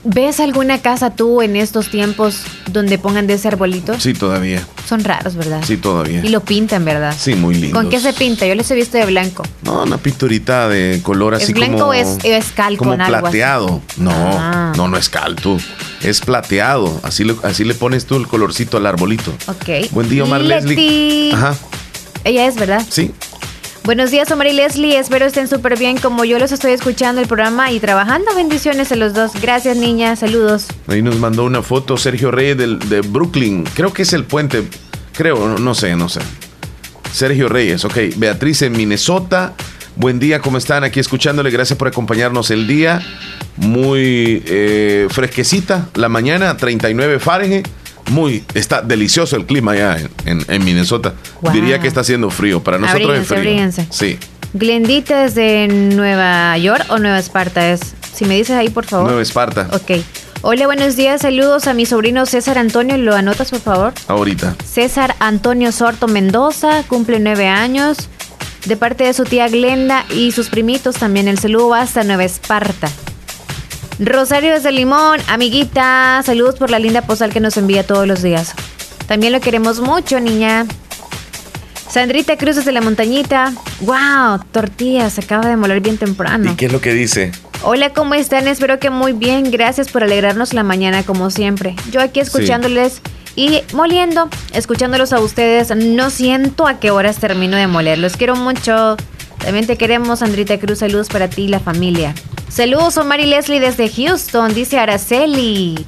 ¿Ves alguna casa tú en estos tiempos donde pongan de ese arbolito? Sí, todavía. Son raros, ¿verdad? Sí, todavía. Y lo pintan, ¿verdad? Sí, muy lindo. ¿Con qué se pinta? Yo les he visto de blanco. No, una pinturita de color ¿Es así blanco como... es- es cal Como algo así? plateado. No, Ah. no, no es cal, tú. Es plateado. Así le, así le pones tú el colorcito al arbolito. Ok. Buen día, Omar Leti. Leslie. Ajá, Ella es, ¿verdad? sí. Buenos días, Omar y Leslie. Espero estén súper bien como yo los estoy escuchando el programa y trabajando. Bendiciones a los dos. Gracias, niña. Saludos. Ahí nos mandó una foto Sergio Reyes del, de Brooklyn. Creo que es el puente. Creo, no, sé, no sé. Sergio Reyes, ok. Beatriz en Minnesota. Buen día, ¿cómo están? Aquí escuchándole. Gracias por acompañarnos el día. Muy eh, fresquecita la mañana, 39 Fahrenheit. Muy, está delicioso el clima allá en, en- en Minnesota. Wow. Diría que está haciendo frío. Para nosotros Abríguense, es frío. abríguense. Sí. Glendita es de Nueva York o Nueva Esparta es. Si me dices ahí, por favor. Nueva Esparta. Ok. Hola, buenos días. Saludos a mi sobrino César Antonio. ¿Lo anotas, por favor? Ahorita. César Antonio Sorto Mendoza, cumple nueve años. De parte de su tía Glenda y sus primitos también. El saludo va hasta Nueva Esparta. Rosario desde Limón, amiguita. Saludos por la linda postal que nos envía todos los días. También lo queremos mucho, niña. Sandrita Cruz desde la montañita. ¡Wow! Tortillas, se acaba de moler bien temprano. ¿Y qué es lo que dice? Hola, ¿cómo están? Espero que muy bien. Gracias por alegrarnos la mañana como siempre. Yo aquí escuchándoles y moliendo, escuchándolos a ustedes. No siento a qué horas termino de moler. Los quiero mucho. También te queremos, Sandrita Cruz. Saludos para ti y la familia. Saludos, Omar y Leslie desde Houston, dice Araceli.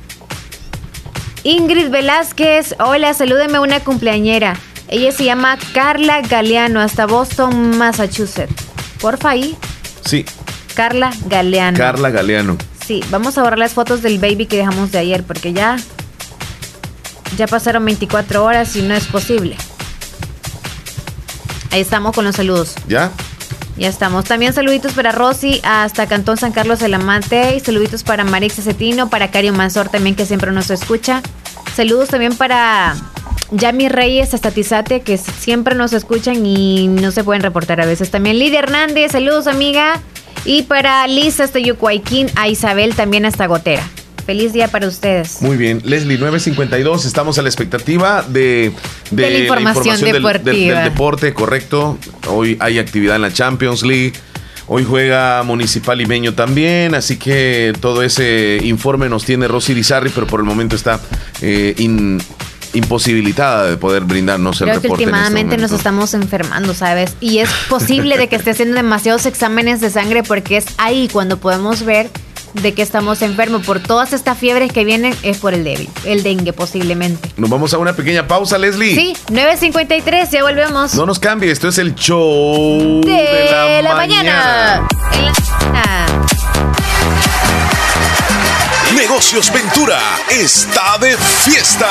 Ingrid Velázquez, hola, salúdeme una cumpleañera. Ella se llama Carla Galeano, hasta Boston, Massachusetts. Porfa ahí, Sí, Carla Galeano. Carla Galeano. Sí, vamos a borrar las fotos del baby que dejamos de ayer porque ya ya pasaron 24 horas y no es posible. Ahí estamos con los saludos. ¿Ya? Ya estamos. También saluditos para Rosy hasta Cantón San Carlos de la Mate. Y saluditos para Marix Cetino, para Cario Manzor también que siempre nos escucha. Saludos también para Yami Reyes hasta Tizate que siempre nos escuchan y no se pueden reportar a veces. También Lidia Hernández, saludos amiga. Y para Liz hasta Yucuayquín, a Isabel también hasta Gotera. Feliz día para ustedes. Muy bien, Leslie 952, estamos a la expectativa de, De la información del- del, deportiva. del deporte, correcto. Hoy hay actividad en la Champions League. Hoy juega Municipal Limeño también, así que todo ese informe nos tiene Rosy Rizarri, pero por el momento está eh, in- imposibilitada de poder brindarnos el que reporte. en este últimamente nos estamos enfermando, ¿sabes? Y es posible de que esté haciendo demasiados exámenes de sangre porque es ahí cuando podemos ver de que estamos enfermos. Por todas estas fiebres que vienen es por el débil, el dengue posiblemente. Nos vamos a una pequeña pausa, Leslie. Sí, 9.53, ya volvemos. No nos cambie, esto es el show de, la, mañana. En la mañana. Negocios Ventura está de fiesta.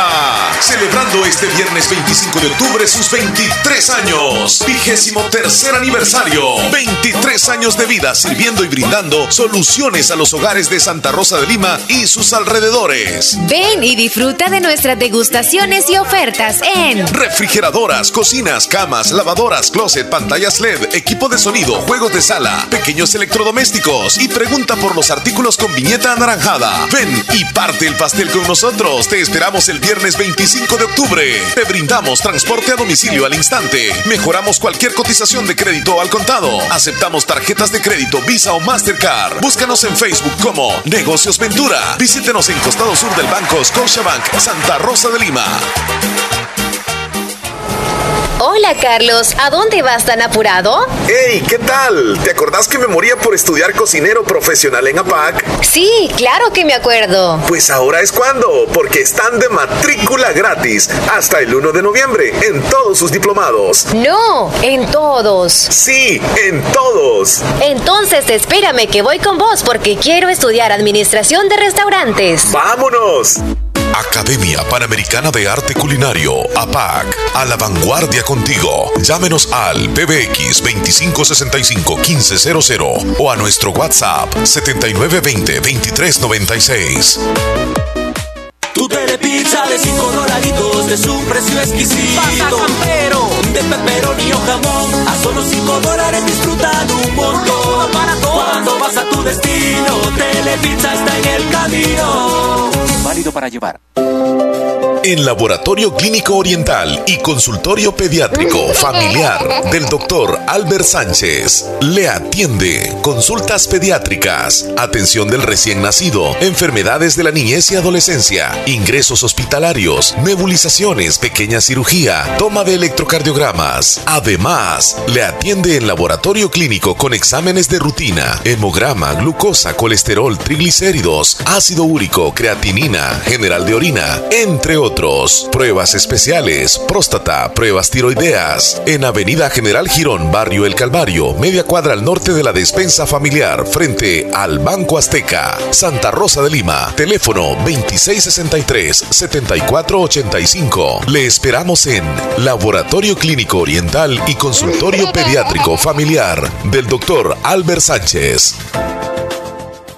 Celebrando este viernes 25 de octubre sus 23 años. Vigésimo tercer aniversario. 23 años de vida sirviendo y brindando soluciones a los hogares de Santa Rosa de Lima y sus alrededores. Ven y disfruta de nuestras degustaciones y ofertas en refrigeradoras, cocinas, camas, lavadoras, closet, pantallas LED, equipo de sonido, juegos de sala, pequeños electrodomésticos y pregunta por los artículos con viñeta anaranjada. Ven y parte el pastel con nosotros. Te esperamos el viernes 25 de octubre. Te brindamos transporte a domicilio al instante. Mejoramos cualquier cotización de crédito al contado. Aceptamos tarjetas de crédito Visa o Mastercard. Búscanos en Facebook como Negocios Ventura. Visítenos en Costado Sur del Banco Scotiabank, Santa Rosa de Lima. Hola Carlos, ¿a dónde vas tan apurado? Hey, ¿qué tal? ¿Te acordás que me moría por estudiar cocinero profesional en APAC? Sí, claro que me acuerdo. Pues ahora es cuando, porque están de matrícula gratis hasta el 1 de noviembre en todos sus diplomados. No, en todos. Sí, en todos. Entonces espérame que voy con vos porque quiero estudiar administración de restaurantes. ¡Vámonos! Academia Panamericana de Arte Culinario, APAC, a la vanguardia contigo. Llámenos al PBX 2565-1500 o a nuestro WhatsApp 7920-2396. Tu pizza de 5 dolaritos de su precio exquisito. Pasa campero, de pepperoni o jamón. A solo 5 dólares disfruta de un montón. Cuando vas a tu destino, Telepizza está en el camino. Válido para llevar. En Laboratorio Clínico Oriental y Consultorio Pediátrico Familiar del Dr. Albert Sánchez le atiende consultas pediátricas, atención del recién nacido, enfermedades de la niñez y adolescencia, ingresos hospitalarios, nebulizaciones, pequeña cirugía, toma de electrocardiogramas. Además, le atiende en laboratorio clínico con exámenes de rutina, hemograma, glucosa, colesterol, triglicéridos, ácido úrico, creatinina, general de orina, entre otros Pruebas especiales, próstata, pruebas tiroideas. En Avenida General Girón, Barrio El Calvario, media cuadra al norte de la despensa familiar, frente al Banco Azteca, Santa Rosa de Lima. Teléfono 2663-7485. Le esperamos en Laboratorio Clínico Oriental y Consultorio Pediátrico Familiar del Dr. Albert Sánchez.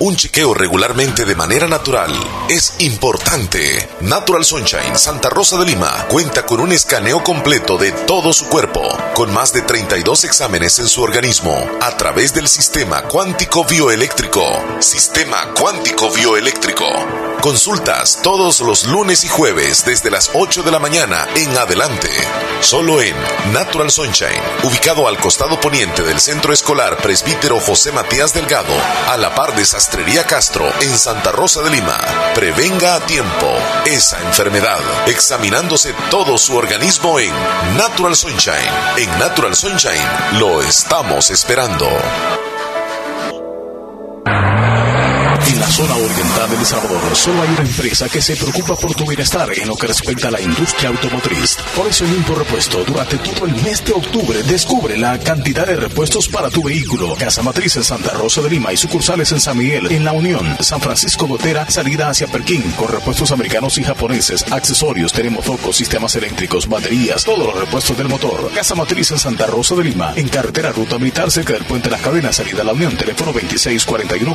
Un chequeo regularmente de manera natural es importante. Natural Sunshine Santa Rosa de Lima cuenta con un escaneo completo de todo su cuerpo, con más de 32 exámenes en su organismo, a través del sistema cuántico bioeléctrico. Sistema cuántico bioeléctrico Consultas todos los lunes y jueves desde las 8 de la mañana en adelante. Solo en Natural Sunshine, ubicado al costado poniente del Centro Escolar Presbítero José Matías Delgado, a la par de Sastrería Castro en Santa Rosa de Lima. Prevenga a tiempo esa enfermedad, examinándose todo su organismo en Natural Sunshine. En Natural Sunshine lo estamos esperando. En la zona oriental del Salvador solo hay una empresa que se preocupa por tu bienestar en lo que respecta a la industria automotriz. Por eso en Impor Repuesto, durante todo el mes de octubre, descubre la cantidad de repuestos para tu vehículo. Casa Matriz en Santa Rosa de Lima y sucursales en San Miguel, en La Unión, San Francisco Gotera, salida hacia Perquín, con repuestos americanos y japoneses, accesorios, termofocos, sistemas eléctricos, baterías, todos los repuestos del motor. Casa Matriz en Santa Rosa de Lima, en carretera Ruta Militar cerca del Puente Las Cadenas, salida a La Unión, teléfono 2641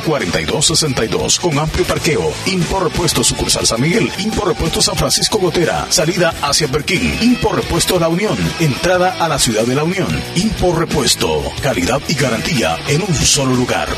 4262 con amplio parqueo. Impor Repuesto Sucursal San Miguel. Impor Repuesto San Francisco Gotera. Salida hacia Perquín. Impor Repuesto La Unión. Entrada a la ciudad de La Unión. Impor Repuesto. Calidad y garantía en un solo lugar.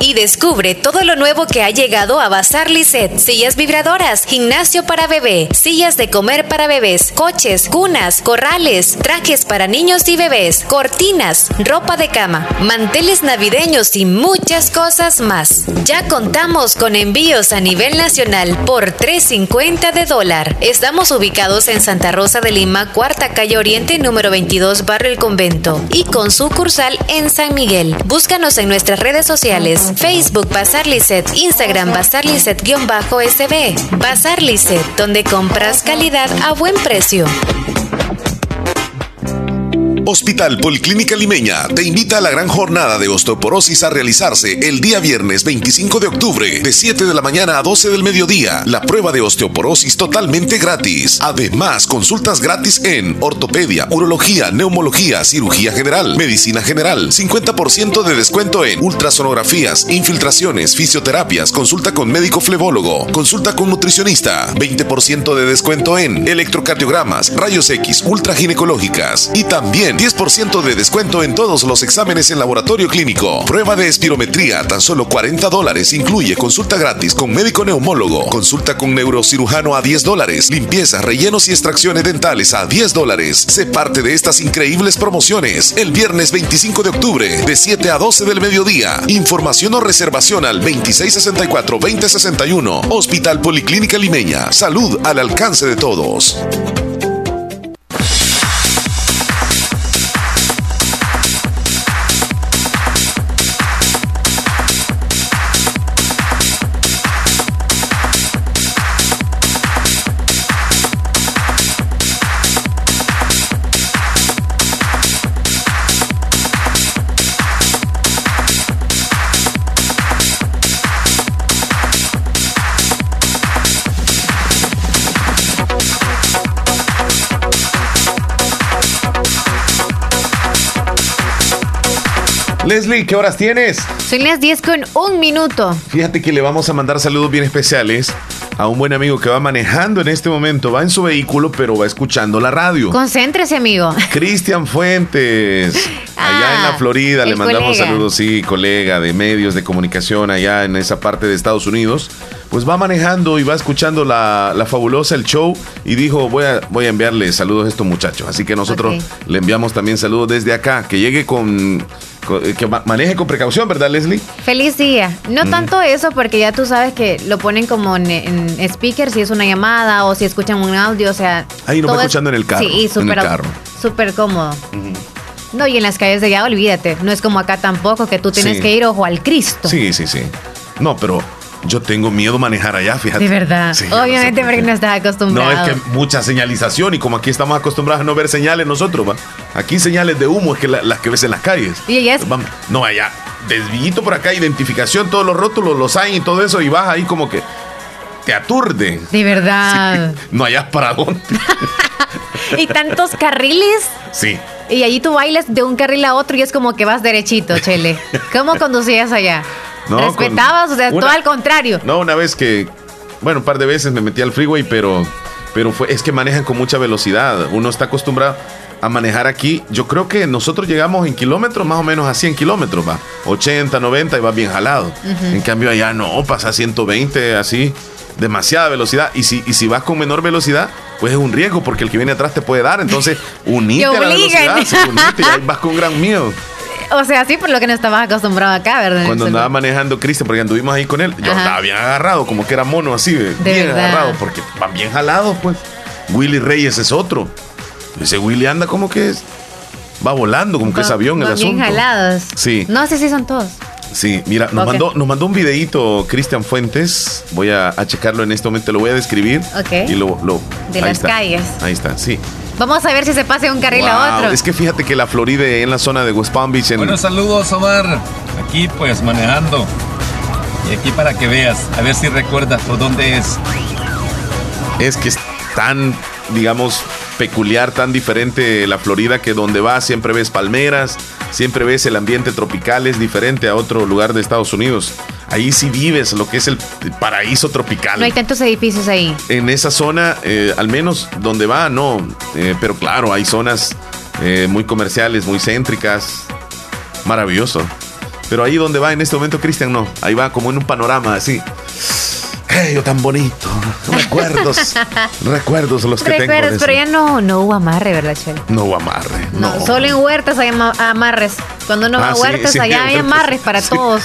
Y descubre todo lo nuevo que ha llegado a Bazar Lisset. Sillas vibradoras, gimnasio para bebé, sillas de comer para bebés, coches, cunas, corrales, trajes para niños y bebés, cortinas, ropa de cama, manteles navideños y muchas cosas más. Ya contamos con envíos a nivel nacional por 3.50 de dólar. Estamos ubicados en Santa Rosa de Lima, cuarta calle Oriente, número 22, barrio El Convento, y con sucursal en San Miguel. Búscanos en nuestras redes sociales, Facebook Bazar Lisset, Instagram Bazar Lisset-SB. Bazar Lisset, donde compras calidad a buen precio. Hospital Policlínica Limeña te invita a la gran jornada de osteoporosis a realizarse el día viernes 25 de octubre de 7 de la mañana a 12 del mediodía. La prueba de osteoporosis totalmente gratis. Además, consultas gratis en ortopedia, urología, neumología, cirugía general, medicina general, 50% de descuento en ultrasonografías, infiltraciones, fisioterapias, consulta con médico flebólogo, consulta con nutricionista, 20% de descuento en electrocardiogramas, rayos X, ultraginecológicas. Y también 10% de descuento en todos los exámenes en laboratorio clínico. Prueba de espirometría, tan solo 40 dólares. Incluye consulta gratis con médico neumólogo, consulta con neurocirujano a 10 dólares, limpieza, rellenos y extracciones dentales a 10 dólares. Sé parte de estas increíbles promociones el viernes 25 de octubre, de 7 a 12 del mediodía. Información o reservación al 2664-2061. Hospital Policlínica Limeña. Salud al alcance de todos. Leslie, ¿qué horas tienes? Son las 10 con un minuto. Fíjate que le vamos a mandar saludos bien especiales a un buen amigo que va manejando en este momento. Va en su vehículo, pero va escuchando la radio. Concéntrese, amigo. Cristian Fuentes, allá en la Ah, Florida. Le mandamos colega. saludos, sí, colega de medios de comunicación allá en esa parte de Estados Unidos. Pues va manejando y va escuchando la, la fabulosa, el show, y dijo, voy a, voy a enviarle saludos a estos muchachos. Así que nosotros le enviamos también saludos desde acá. Que llegue con- que ma- maneje con precaución, ¿verdad, Leslie? Feliz día. No Mm. tanto eso, porque ya tú sabes que lo ponen como en, en speaker si es una llamada o si escuchan un audio, o sea. Ahí nos va escuchando en el carro, Sí, y súper súper cómodo. No, y en las calles de allá, olvídate. No es como acá tampoco, que tú tienes Sí. que ir ojo al Cristo. Sí, sí, sí. No, pero yo tengo miedo manejar allá, fíjate. De verdad. Sí, yo no sé Obviamente por porque no estás acostumbrado. No, es que mucha señalización y como aquí estamos acostumbrados a no ver señales nosotros, ¿va? Aquí señales de humo es que la- las que ves en las calles. Y allá es- Vamos, No, allá, desvillito por acá, identificación, todos los rótulos, los hay y todo eso, y vas ahí como que te aturde. De verdad. No hayas para dónde. y tantos carriles. Sí. Y allí tú bailas de un carril a otro y es como que vas derechito, Chele. ¿Cómo conducías allá? No, ¿Respetabas? con O sea, una- todo al contrario. No, una vez que, bueno, un par de veces me metí al freeway, pero, pero fue, es que manejan con mucha velocidad. Uno está acostumbrado. a manejar aquí, yo creo que nosotros llegamos en kilómetros más o menos a 100 kilómetros, va. 80, 90 y va bien jalado. En cambio allá no, pasa 120 así, demasiada velocidad. Y si, y si vas con menor velocidad, pues es un riesgo porque el que viene atrás te puede dar. Entonces, unite Te a la velocidad, unite, y ahí vas con gran miedo. O sea, sí, por lo que no estabas acostumbrado acá, ¿verdad? Cuando andaba manejando Cristian, porque anduvimos ahí con él, yo Ajá. estaba bien agarrado, como que era mono así, bien verdad. agarrado, porque van bien jalados, pues. Willy Reyes es otro. Ese Willy anda como que es- va volando, como que es Va- avión el va bien asunto. jalados. Sí. No sé si son todos. Sí, mira, nos, mandó, nos mandó un videíto Cristian Fuentes. Voy a, a checarlo en este momento, lo voy a describir. Ok. Y lo, lo- De ahí las está. calles. Ahí está, sí. Vamos a ver si se pasa de un carril a otro. Es que fíjate que la Florida en la zona de West Palm Beach. En, Bueno, saludos, Omar. Aquí, pues, manejando. Y aquí para que veas, a ver si recuerdas por dónde es. es que es tan, digamos, peculiar, tan diferente la Florida que donde vas siempre ves palmeras, siempre ves el ambiente tropical, es diferente a otro lugar de Estados Unidos. Ahí sí vives lo que es el paraíso tropical. No hay tantos edificios ahí. En esa zona, eh, al menos donde va, no. Eh, pero claro, hay zonas eh, muy comerciales, muy céntricas. Maravilloso. Pero ahí donde va en este momento, Cristian, no. Ahí va como en un panorama así. ¡Hey, yo tan bonito! Recuerdos. recuerdos los que tengo. Recuerdas, de pero ya no, no hubo amarre, ¿verdad, Chel? No hubo amarre. No, No. solo en huertas hay ama- amarres. Cuando no va Ah, huertas, sí, allá hay amarres para Sí. todos.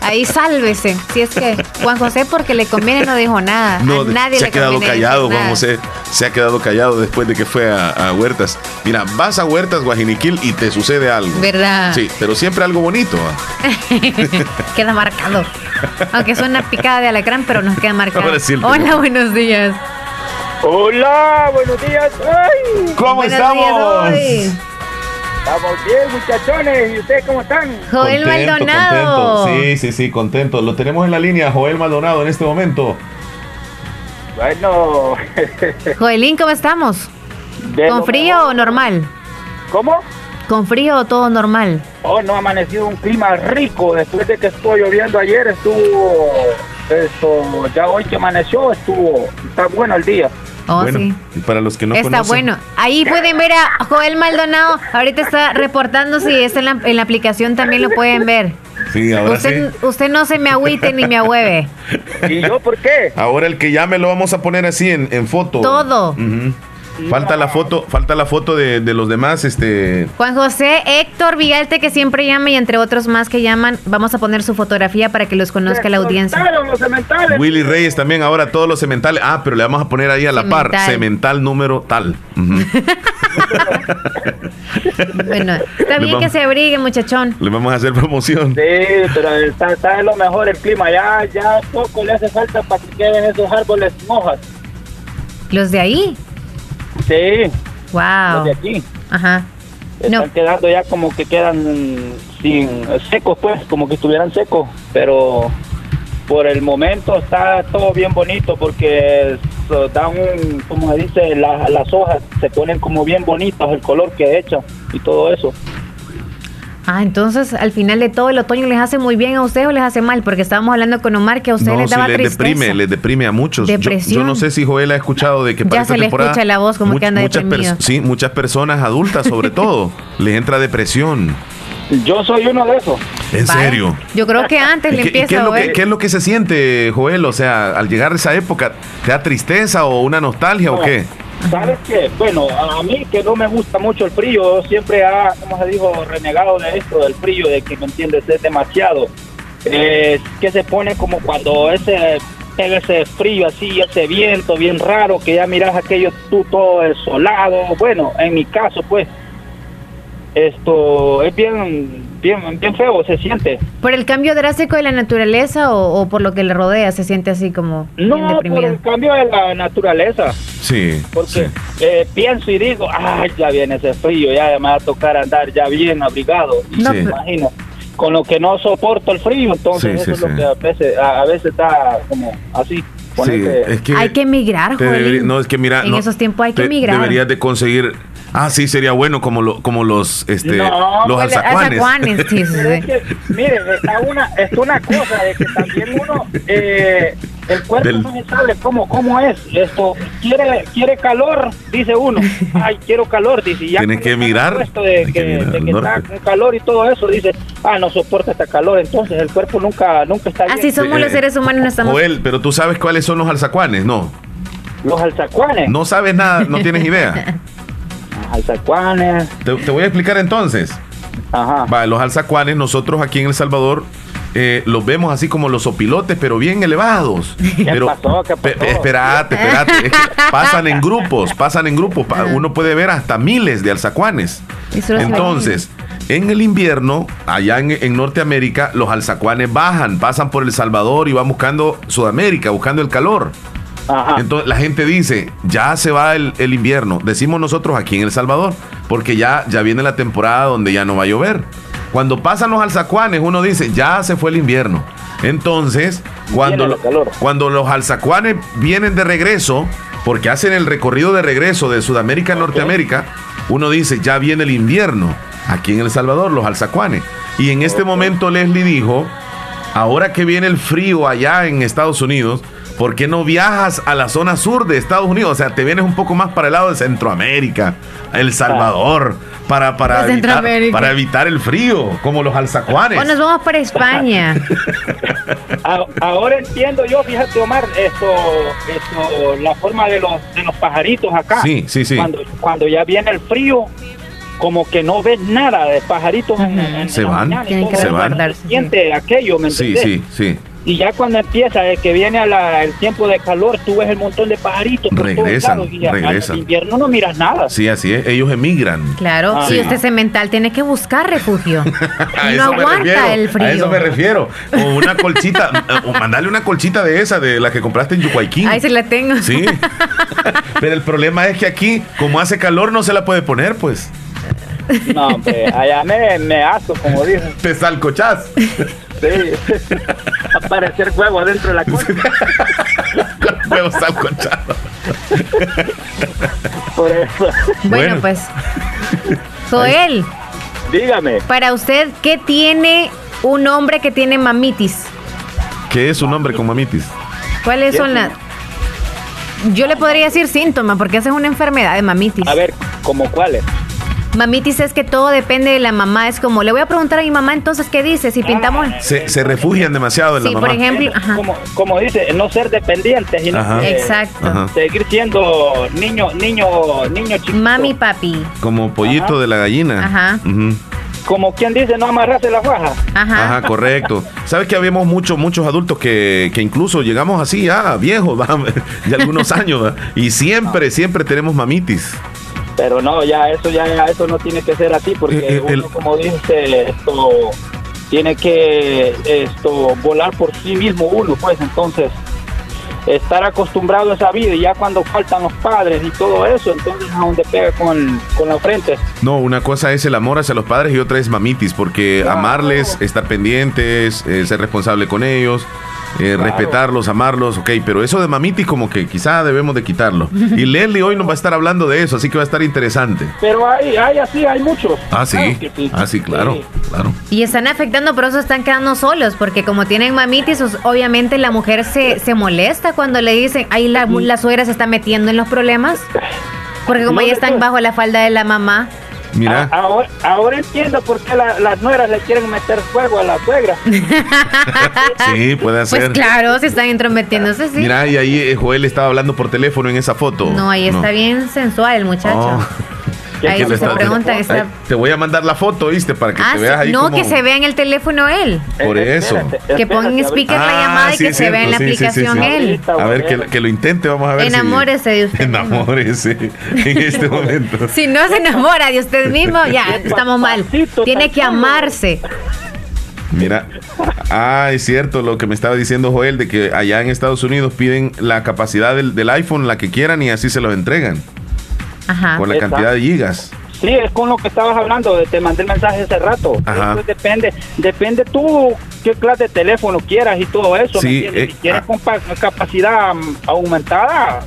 Ahí sálvese. Si es que Juan José, porque le conviene, no dijo nada. No, a nadie se le ha quedado callado, Juan. José. Se ha quedado callado después de que fue a, a Huertas. Mira, vas a Huertas, Guajiniquil, y te sucede algo. ¿Verdad? Sí, pero siempre algo bonito. ¿ah? Queda marcado. Aunque suena picada de alacrán, pero nos queda marcado. Ahora sí el Hola, buenos días. Hola, buenos días. Ay, ¿Cómo Buenos estamos? días, hoy. Estamos bien, muchachones. ¿Y ustedes cómo están? Joel Contento, Maldonado. contento. Sí, sí, sí, contento. Lo tenemos en la línea, Joel Maldonado, en este momento. Bueno, Joelín, ¿cómo estamos? de ¿Con frío mejor. o normal? ¿Cómo? ¿Con frío o todo normal? Oh, no ha amanecido un clima rico. Después de que estuvo lloviendo ayer, estuvo. Esto, ya hoy que amaneció, estuvo. Está bueno el día. Oh, bueno, sí. y para los que no está conocen. bueno. Ahí pueden ver a Joel Maldonado. Ahorita está reportando si está en la, en la aplicación, también lo pueden ver. Sí, ahora Usted, sí. usted no se me agüite ni me ahueve. ¿Y yo por qué? Ahora el que llame lo vamos a poner así en, en foto. Todo. Ujú. Falta la foto, falta la foto de, de los demás, este. Juan José, Héctor Vigalte, que siempre llama, y entre otros más que llaman, vamos a poner su fotografía para que los conozca la audiencia. Los cementales. Willy Reyes también, ahora todos los cementales. Ah, pero le vamos a poner ahí a la par. Cemental. Número tal. Bueno, está bien que se abrigue, muchachón. Le vamos a hacer promoción. Sí, pero está, está de lo mejor el clima. Ya, ya poco le hace falta para que queden esos árboles sin hojas. ¿Los de ahí? Sí, Wow. los de aquí. Ajá. Están quedando ya como que quedan sin secos, pues, como que estuvieran secos. Pero por el momento está todo bien bonito porque dan un, como se dice, la- las hojas se ponen como bien bonitas, el color que echa y todo eso. Ah, entonces al final de todo el otoño les hace muy bien a ustedes o les hace mal, porque estábamos hablando con Omar que a ustedes No, les sí, daba les tristeza. deprime, les deprime a muchos. Yo- Yo, Depresión. no sé si Joel ha escuchado de que para Ya esta se le escucha la voz como que anda muchas deprimido. Sí, muchas personas adultas sobre todo les entra depresión. Yo soy uno de esos. En Vaya. serio. Yo creo que antes ¿Y le empieza qué es a lo que, ver. qué es lo que se siente, Joel? O sea, al llegar a esa época, ¿te da tristeza o una nostalgia o qué? ¿Sabes qué? Bueno, a mí que no me gusta mucho el frío, siempre ha, como se dijo, renegado de esto, del frío, de que, ¿me entiendes? Es demasiado. Eh, que se pone como cuando ese ese frío así, ese viento bien raro, que ya miras aquello tú todo desolado. Bueno, en mi caso, pues, esto es bien, bien, bien feo, se siente. ¿Por el cambio drástico de la naturaleza o, o por lo que le rodea se siente así como bien No, por deprimido? el cambio de la naturaleza. Sí. Porque eh, pienso y digo, ay, ya viene ese frío, ya me va a tocar andar ya bien abrigado. No, me pero- imagino, con lo que no soporto el frío, entonces Sí, eso sí, es sí. lo que a veces, a, a veces está como así. Ponerse- es que Hay que emigrar, debería- no, es que mira, En no, esos tiempos hay que emigrar. Deberías de conseguir. Ah, sí, sería bueno como lo, como los este No, los pues, alzacuanes. sí, sí, es sí. que, miren, está una, es una cosa de que también uno, eh, el cuerpo Del- no se sabe cómo, cómo es. Esto quiere, quiere calor, dice uno. Ay, quiero calor, dice. Ya Tienes que mirar. esto de que, de que está con calor y todo eso, dice, ah, no soporta este calor. Entonces el cuerpo nunca, nunca está bien. Así somos los Eh, seres humanos, no estamos. Joel, pero tú sabes cuáles son los alzacuanes, ¿no? Los alzacuanes. No sabes nada, no tienes idea. Alzacuanes. Te, te voy a explicar entonces. Ajá. Va, los alzacuanes, nosotros aquí en El Salvador eh, los vemos así como los opilotes, pero bien elevados. pero, pasó? ¿Qué pe- pasó? espérate, espérate. es que pasan en grupos, pasan en grupos. Pa- Uno puede ver hasta miles de alzacuanes. Entonces, en el invierno, allá en, en Norteamérica, los alzacuanes bajan, pasan por El Salvador y van buscando Sudamérica, buscando el calor. Entonces la gente dice, ya se va el, el invierno. Decimos nosotros aquí en El Salvador, porque ya, ya viene la temporada donde ya no va a llover. Cuando pasan los alzacuanes, uno dice, ya se fue el invierno. Entonces, cuando, lo- cuando los alzacuanes vienen de regreso, porque hacen el recorrido de regreso de Sudamérica a Norteamérica, uno dice, ya viene el invierno. Aquí en El Salvador, los alzacuanes. Y en este momento Leslie dijo, ahora que viene el frío allá en Estados Unidos, ¿por qué no viajas a la zona sur de Estados Unidos? O sea, te vienes un poco más para el lado de Centroamérica, El Salvador, para, para, evitar, para evitar el frío, como los alzacuanes. O nos vamos para España. Ahora entiendo yo, fíjate Omar, esto, esto, la forma de los, de los pajaritos acá. Sí, sí, sí. Cuando, cuando ya viene el frío, como que no ves nada de pajaritos en, en Se van, mañana y Tienen que todo, resguardarse. se siente aquello, ¿me Sí, sí, sí. Y ya cuando empieza, de que viene a la- el tiempo de calor, tú ves el montón de pajaritos por todos Regresan, lados, y regresan. invierno no miras nada. Sí, así es. Ellos emigran. Claro, Ah. si Sí. usted es mental, tiene que buscar refugio. A no eso me aguanta refiero, el frío. A eso me refiero. O una colchita, o mandarle una colchita de esa, de la que compraste en Yucuayquín. Ahí se la tengo. Sí. Pero el problema es que aquí, como hace calor, no se la puede poner, pues. No, hombre, allá me, me aso, como dicen. Te salcochás. Sí. Aparecer huevo adentro de la cosa. Huevo salcochado. Por eso. Bueno, pues. Joel, Dígame. para usted, ¿qué tiene un hombre que tiene mamitis? ¿Qué es un nombre con mamitis? ¿Cuáles son las...? Yo le podría decir síntomas, porque esa es una enfermedad de mamitis. A ver, ¿como cuáles? Mamitis es que todo depende de la mamá. Es como, le voy a preguntar a mi mamá entonces qué dice, si pintamos... Se, se refugian demasiado en Sí, la por mamá. ejemplo, ajá. Como, como dice, no ser dependientes, sino Ajá. que Exacto. Ajá. seguir siendo niño, niño, niño chiquito. Mami, papi. Como pollito de la gallina. Ajá. Como quien dice, no amarrarse la faja. Ajá. Ajá, correcto. ¿Sabes que habíamos muchos, muchos adultos que, que incluso llegamos así, ah, viejos, de algunos años, va, y siempre, siempre tenemos mamitis. Pero no, ya eso ya eso no tiene que ser así porque Eh, eh, el- uno, como dice, esto tiene que esto volar por sí mismo uno, pues entonces estar acostumbrado a esa vida y ya cuando faltan los padres y todo eso, entonces a donde pega con, con la frente. No, una cosa es el amor hacia los padres y otra es mamitis, porque amarles, estar pendientes, eh, ser responsable con ellos, eh, respetarlos, amarlos, ok, pero eso de mamitis como que quizá debemos de quitarlo. Y Leslie hoy nos va a estar hablando de eso, así que va a estar interesante. Pero hay, hay así, hay muchos. Ah, sí, Claro que sí. ah, sí, claro, claro. Y están afectando, por eso están quedando solos, porque como tienen mamitis, obviamente la mujer se, se molesta cuando le dicen, ahí la, la suegra se está metiendo en los problemas, porque como No, ya están bajo la falda de la mamá. Mira, A- Ahora, ahora entiendo por qué la- las nueras le quieren meter fuego a la suegra. sí, puede Pues ser. claro, se están intrometiéndose, sí. Mira, y ahí eh, Joel estaba hablando por teléfono en esa foto. no, ahí está bien sensual el muchacho. Oh. Ahí se está- Te voy a mandar la foto, ¿viste? Para que Ah, te veas ahí no, como- que se vea en el teléfono él. Por eso. Que ponga en speaker la Ah, llamada y sí, que se vea en la sí, aplicación sí. él. A ver, que, que lo intente, vamos a ver si- Enamórese de usted. Enamórese en este momento. Si no se enamora de usted mismo, ya estamos mal. Tiene que amarse. Mira, ah, es cierto lo que me estaba diciendo Joel, de que allá en Estados Unidos piden la capacidad del, del iPhone, la que quieran, y así se los entregan, Ajá. por la Exacto. cantidad de gigas. Sí, es con lo que estabas hablando, te mandé el mensaje hace rato. Ajá. Eso depende, depende tú qué clase de teléfono quieras y todo eso. ¿me Sí, entiendes? eh, si quieres con pa- capacidad mm, aumentada,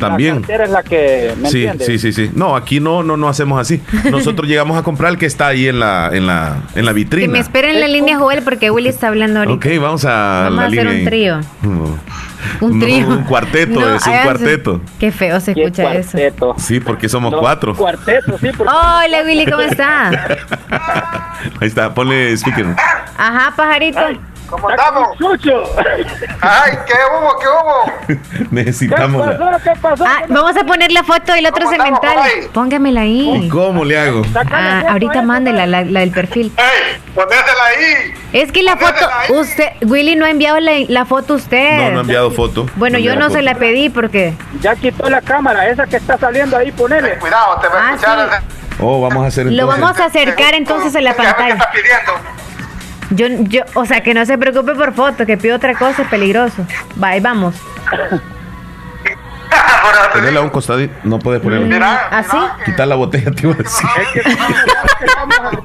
También. la es la que, ¿me Sí, entiendes? sí, sí, sí. No, aquí no, no, no hacemos así. Nosotros llegamos a comprar el que está ahí en la, en la, en la Que vitrina. me esperen en la línea Joel porque Willy está hablando ahorita. Ok, vamos a Vamos la a hacer línea un trío. Mm. Un No, trío. un cuarteto, No, es un cuarteto. Qué feo se escucha eso. Sí, porque somos No, cuatro. Cuarteto, sí, porque... Hola, Willy, ¿cómo está? Ahí está, ponle speaker. Ajá, pajarito. ¿Cómo estamos? ¡Chucho! ¡Ay, qué hubo, qué hubo! Necesitamos la... ¿Qué pasó? Ah, vamos a poner la foto del otro cemental. Póngamela ahí. ¿Cómo le hago? Ah, ahorita mándela, la, la del perfil. ¡Ponésela ahí! Es que la foto, usted, Willy no ha enviado la, la foto usted. No, no ha enviado foto. Bueno, yo no se la pedí porque. Ya quitó la cámara, esa que está saliendo ahí, ponele. Cuidado, te va a Ah, escuchar. Oh, vamos a hacer Lo entonces- vamos a acercar entonces a la pantalla. Yo, yo, o sea, que no se preocupe por foto, que pide otra cosa, es peligroso. Va, ahí vamos. Ponerla a un costadito. No puedes ponerla. ¿Así? Quitar la botella, te iba a decir.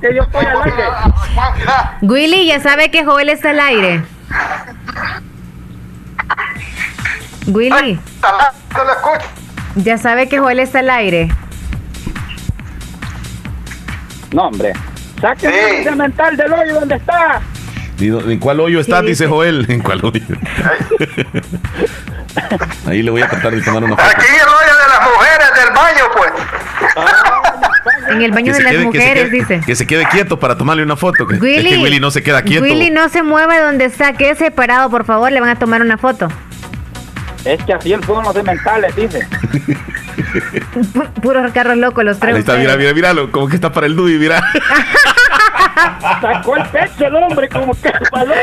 Que yo estoy al aire. Willy, ya sabe que Joel está al aire. Willy, ya sabe que Joel está al aire. No, hombre. Sáquenme el cemental del hoyo donde está. ¿Y do- ¿En cuál hoyo estás? Dice Joel. ¿En cuál hoyo? Ahí le voy a tratar de tomar una foto. Aquí el hoyo de las mujeres del baño, pues. En el baño Que de se las quede- que se mujeres, quede- dice. Que se quede quieto para tomarle una foto. que- Willy, es que Willy no se queda quieto. Willy no se mueve donde está, quede separado, por favor, le van a tomar una foto. Es que así son los cementales, dice. Pu- Puros carros locos los tres. Ahí está, mira, mira, míralo. Como que está para el Dudi, mira. Sacó el pecho el hombre como que paloma.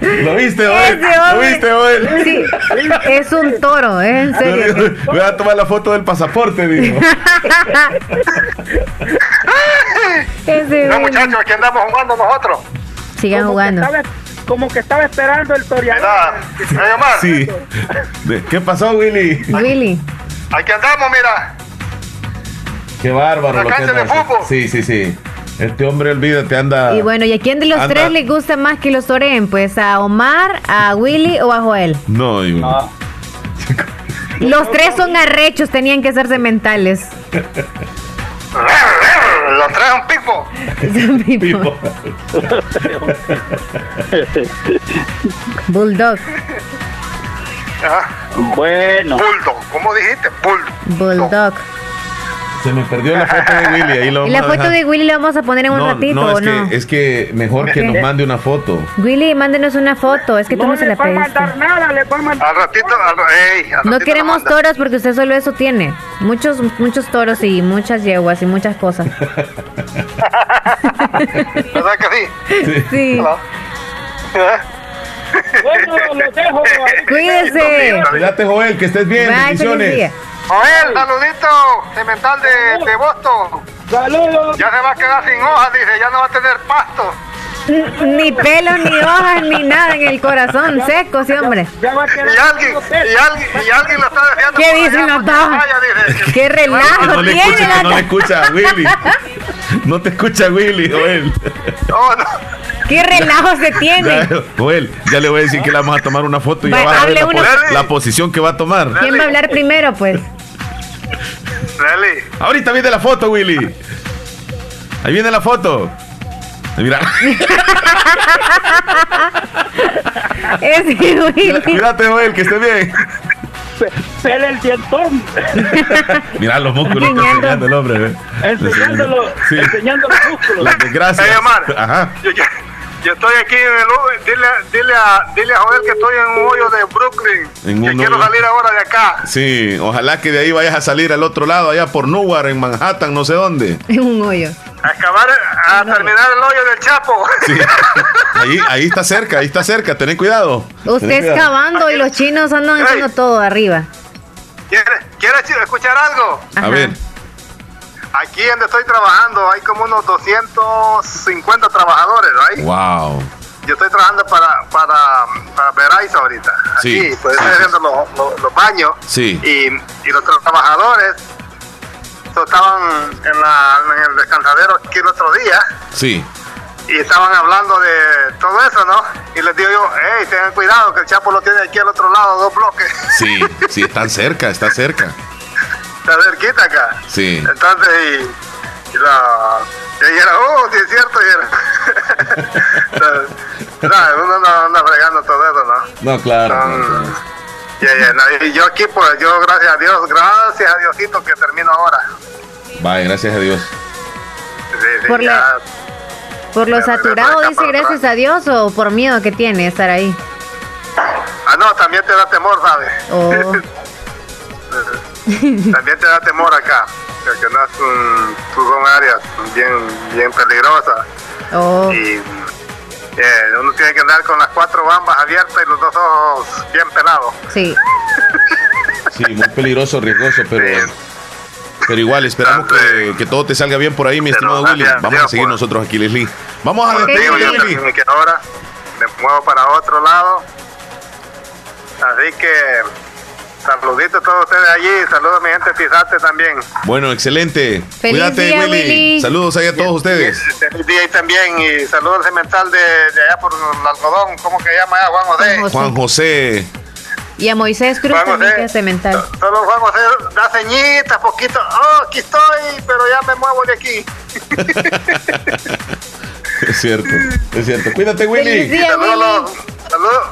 ¿Lo viste? Ese ¿Lo viste, Joel? Sí, es un toro, es en serio. Voy a tomar la foto del pasaporte, digo. No, muchachos, aquí andamos jugando nosotros. Sigan Como que jugando. estaba- Como que estaba esperando el toreador. Sí. ¿Qué pasó, Willy? Willy. aquí andamos, mira. Qué bárbaro lo que anda de haciendo. fútbol. Sí, sí, sí. Este hombre, olvídate, anda. Y bueno, ¿y a quién de los Anda. tres le gusta más que los toreen? Pues a Omar, a Willy o a Joel. No, y- Los tres son arrechos, tenían que hacerse mentales. Los tres son pipo. Pipo. Bulldog, Ajá. Bueno. Bulldog. ¿Cómo dijiste? Bulldog. Bulldog. Se me perdió la foto de Willy. Ahí lo ¿Y la a foto dejar. de Willy la vamos a poner en un no, ratito no, o es no? que, es que mejor que nos mande una foto. Willy, mándenos una foto, es que tú No no se le la pediste. mandar nada, le mandar. Al ratito, al, ey, al No ratito queremos toros porque usted solo eso tiene. Muchos, muchos toros y muchas yeguas y muchas cosas. ¿Verdad que sí? Sí. ¿Eh? Bueno, los dejo. Cuídese. Cuídate, Joel, que estés bien. Bye, Bendiciones. Joel, saludito, cemental de, de Boston. Saludos. Ya se va a quedar sin hojas, dice, ya no va a tener pasto. Ni pelo, ni hojas, ni nada en el corazón, seco, sí, hombre. Ya va a quedar Y alguien, y alguien, y alguien lo está deseando. ¿Qué dicen vaya, dice. ¡Qué Que relajo no le tiene escucha, la no le escucha a Willy. No te escucha Willy, Joel. Oh, no. ¡Qué relajo se tiene! Ya, Joel, ya le voy a decir que le vamos a tomar una foto y Va, ya vas a ver la, po- la posición que va a tomar. ¿Quién va a hablar primero, pues? Nelly, Ahorita viene la foto, Willy. Ahí viene la foto. Mira, Es Willy. cuídate, Joel, que esté bien. Pe- Pele el dientón. Mira los músculos que está Enseñando. el hombre. ¿eh? Enseñándolo, Sí. enseñando los músculos. Las desgracias. Ey, Omar. Ajá. yo, yo, yo estoy aquí en el dile, dile, a, dile a Joel que estoy en un hoyo de Brooklyn. En que quiero hoyo. salir ahora de acá. Sí, ojalá que de ahí vayas a salir al otro lado, allá por Newark, en Manhattan, no sé dónde. En un hoyo. A acabar, a terminar el hoyo del Chapo. Sí. Ahí, ahí está cerca, ahí está cerca, ten cuidado. Usted cuidado. excavando y los chinos andan haciendo todo arriba. ¿Quieres, ¿Quieres escuchar algo? Ajá. A ver, Aquí donde estoy trabajando hay como unos 250 trabajadores, ¿right? wow. Yo estoy trabajando para, para, para Verizon ahorita. Sí. Pues estoy haciendo los, los- los baños. Sí. Y, y los trabajadores estaban en, la, en el descansadero aquí el otro día Sí. y estaban hablando de todo eso, ¿no? Y les digo yo, hey, tengan cuidado que el Chapo lo tiene aquí al otro lado, dos bloques. Sí, sí, están cerca, está cerca. Está cerquita acá. Sí. Entonces, y, y la, Y era, oh, sí es cierto, y era. no, uno no anda fregando todo eso, ¿no? No, claro. Son- ya, ya, no, y yo aquí, pues, yo gracias a Dios, gracias a Diosito que termino ahora. Vaya, gracias a Dios. Sí, sí, Por ya. la- Por lo saturado, dice para gracias a Dios o por miedo que tiene estar ahí. Ah, no, también te da temor, ¿sabes? Oh. también te da temor acá, porque no es un, son áreas bien, bien peligrosas. Oh. Y eh, uno tiene que andar con las cuatro bambas abiertas y los dos ojos bien pelados. Sí. Sí, muy peligroso, riesgoso, pero. Pero igual, esperamos que, que todo te salga bien por ahí, mi estimado gracias Willy. a Vamos Dios, a seguir pues. nosotros aquí, Leslie. Vamos a despedir, Leslie. ahora me muevo para otro lado. Así que saluditos a todos ustedes allí, saludos a mi gente de Tizate también. Bueno, excelente. Feliz Cuídate, día, Willy. Willy. Saludos ahí a todos ustedes. Feliz día ahí también y saludos al cemental de, de allá por el algodón, ¿cómo que llama allá? Juan José. Juan José. Y a Moisés Cruz también que es cemental. Solo Juan José da ceñitas, poquito. Oh, aquí estoy, pero ya me muevo de aquí. Es cierto, es cierto. Cuídate, Willy. Saludos, saludos,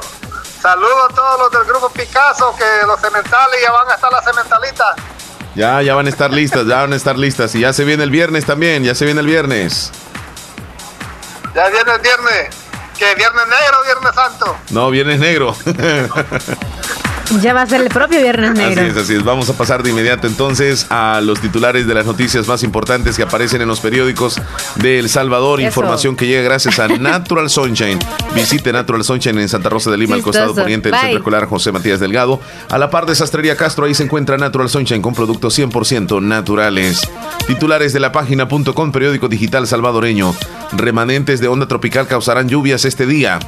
saludos a todos los del grupo Picasso, que los cementales ya van a estar las cementalitas. Ya, ya van a estar listas, ya van a estar listas. Y ya se viene el viernes también, ya se viene el viernes. Ya viene el viernes. Que viernes negro o viernes santo? No, viernes negro. Ya va a ser el propio Viernes Así Negro. es, así es. Vamos a pasar de inmediato entonces a los titulares de las noticias más importantes que aparecen en los periódicos de El Salvador. Eso. Información que llega gracias a Natural Sunshine. Visite Natural Sunshine en Santa Rosa de Lima, al costado poniente del Bye. Centro Escolar José Matías Delgado. A la par de Sastrería Castro, ahí se encuentra Natural Sunshine con productos 100% naturales. Titulares de la página.com, periódico digital salvadoreño. Remanentes de onda tropical causarán lluvias este día.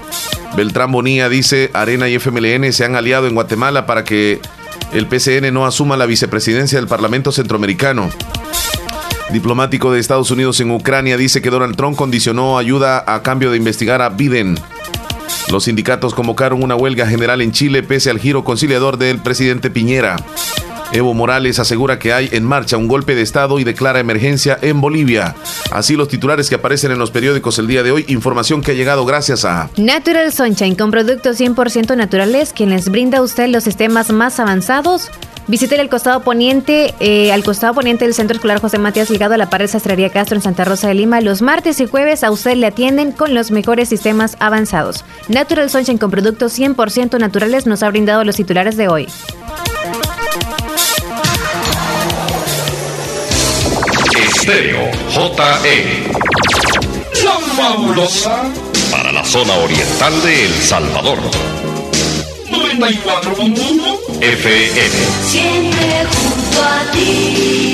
Beltrán Bonilla dice, Arena y FMLN se han aliado en Guatemala para que el PCN no asuma la vicepresidencia del Parlamento Centroamericano. Diplomático de Estados Unidos en Ucrania dice que Donald Trump condicionó ayuda a cambio de investigar a Biden. Los sindicatos convocaron una huelga general en Chile pese al giro conciliador del presidente Piñera. Evo Morales asegura que hay en marcha un golpe de Estado y declara emergencia en Bolivia. Así los titulares que aparecen en los periódicos el día de hoy, información que ha llegado gracias a... Natural Sunshine con productos 100% naturales, quien les brinda a usted los sistemas más avanzados. Visite el costado poniente, eh, al costado poniente del Centro Escolar José Matías Ligado a la pared Sastrería Castro en Santa Rosa de Lima. Los martes y jueves a usted le atienden con los mejores sistemas avanzados. Natural Sunshine con productos 100% naturales nos ha brindado los titulares de hoy. Estéreo JE. La fabulosa para la zona oriental de El Salvador. 94.1 FM. Siempre junto a ti.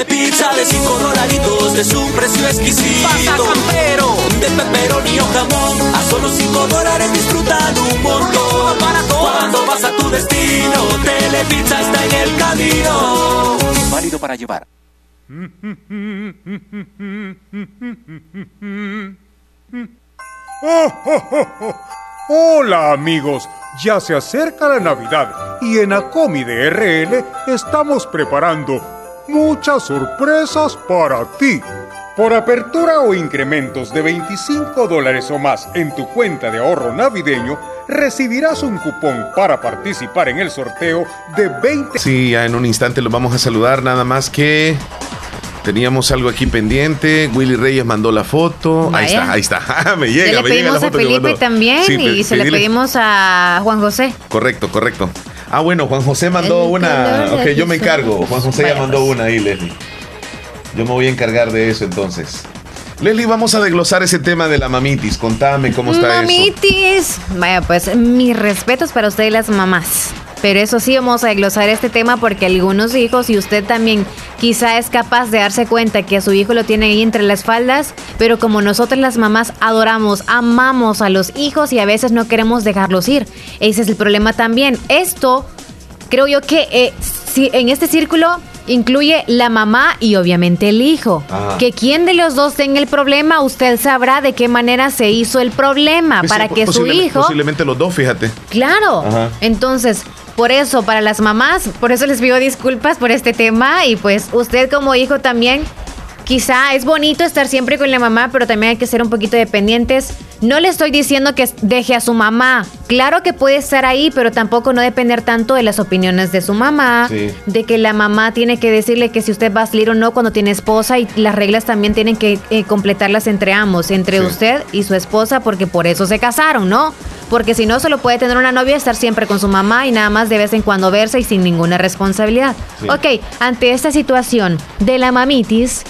De 5 dolaritos es un precio exquisito. Pasa campero, de pepperoni o jamón. A solo 5 dólares disfruta de un montón. Cuando vas a tu destino, Telepizza está en el camino. Válido para llevar. Hola amigos, ya se acerca la Navidad y en Acomi de RL estamos preparando muchas sorpresas para ti. Por apertura o incrementos de 25 dólares o más en tu cuenta de ahorro navideño, recibirás un cupón para participar en el sorteo de 20... Sí, ya en un instante los vamos a saludar, nada más que Teníamos algo aquí pendiente. Willy Reyes mandó la foto. Ahí está, ahí está. me llega, Se le me llega la pedimos a Felipe también Sí, y pe- se le pedimos a Juan José. Correcto, correcto. Ah, bueno, Juan José mandó El una. Ok, yo me encargo. Juan José ya mandó pues. una ahí, Leslie. Yo me voy a encargar de eso entonces. Leslie, vamos a desglosar ese tema de la mamitis. Contame cómo está eso. Mamitis. Vaya, pues mis respetos para ustedes las mamás. Pero eso sí, vamos a desglosar este tema porque algunos hijos, y usted también quizá es capaz de darse cuenta que a su hijo lo tiene ahí entre las faldas, pero como nosotras las mamás adoramos, amamos a los hijos y a veces no queremos dejarlos ir. Ese es el problema también. Esto, creo yo que eh, si en este círculo incluye la mamá y obviamente el hijo. Ajá. Que quien de los dos tenga el problema, usted sabrá de qué manera se hizo el problema Pues para que su hijo... Posiblemente los dos, fíjate. Claro. Ajá. Entonces, por eso, para las mamás, por eso les pido disculpas por este tema y pues usted como hijo también, quizá es bonito estar siempre con la mamá, pero también hay que ser un poquito dependientes. No le estoy diciendo que deje a su mamá. Claro que puede estar ahí, pero tampoco no depender tanto de las opiniones de su mamá, Sí. de que la mamá tiene que decirle que si usted va a salir o no cuando tiene esposa y las reglas también tienen que eh, completarlas entre ambos, entre Sí. usted y su esposa, porque por eso se casaron, ¿no? Porque si no, solo puede tener una novia, estar siempre con su mamá y nada más de vez en cuando verse y sin ninguna responsabilidad. Sí. Ok, ante esta situación de la mamitis,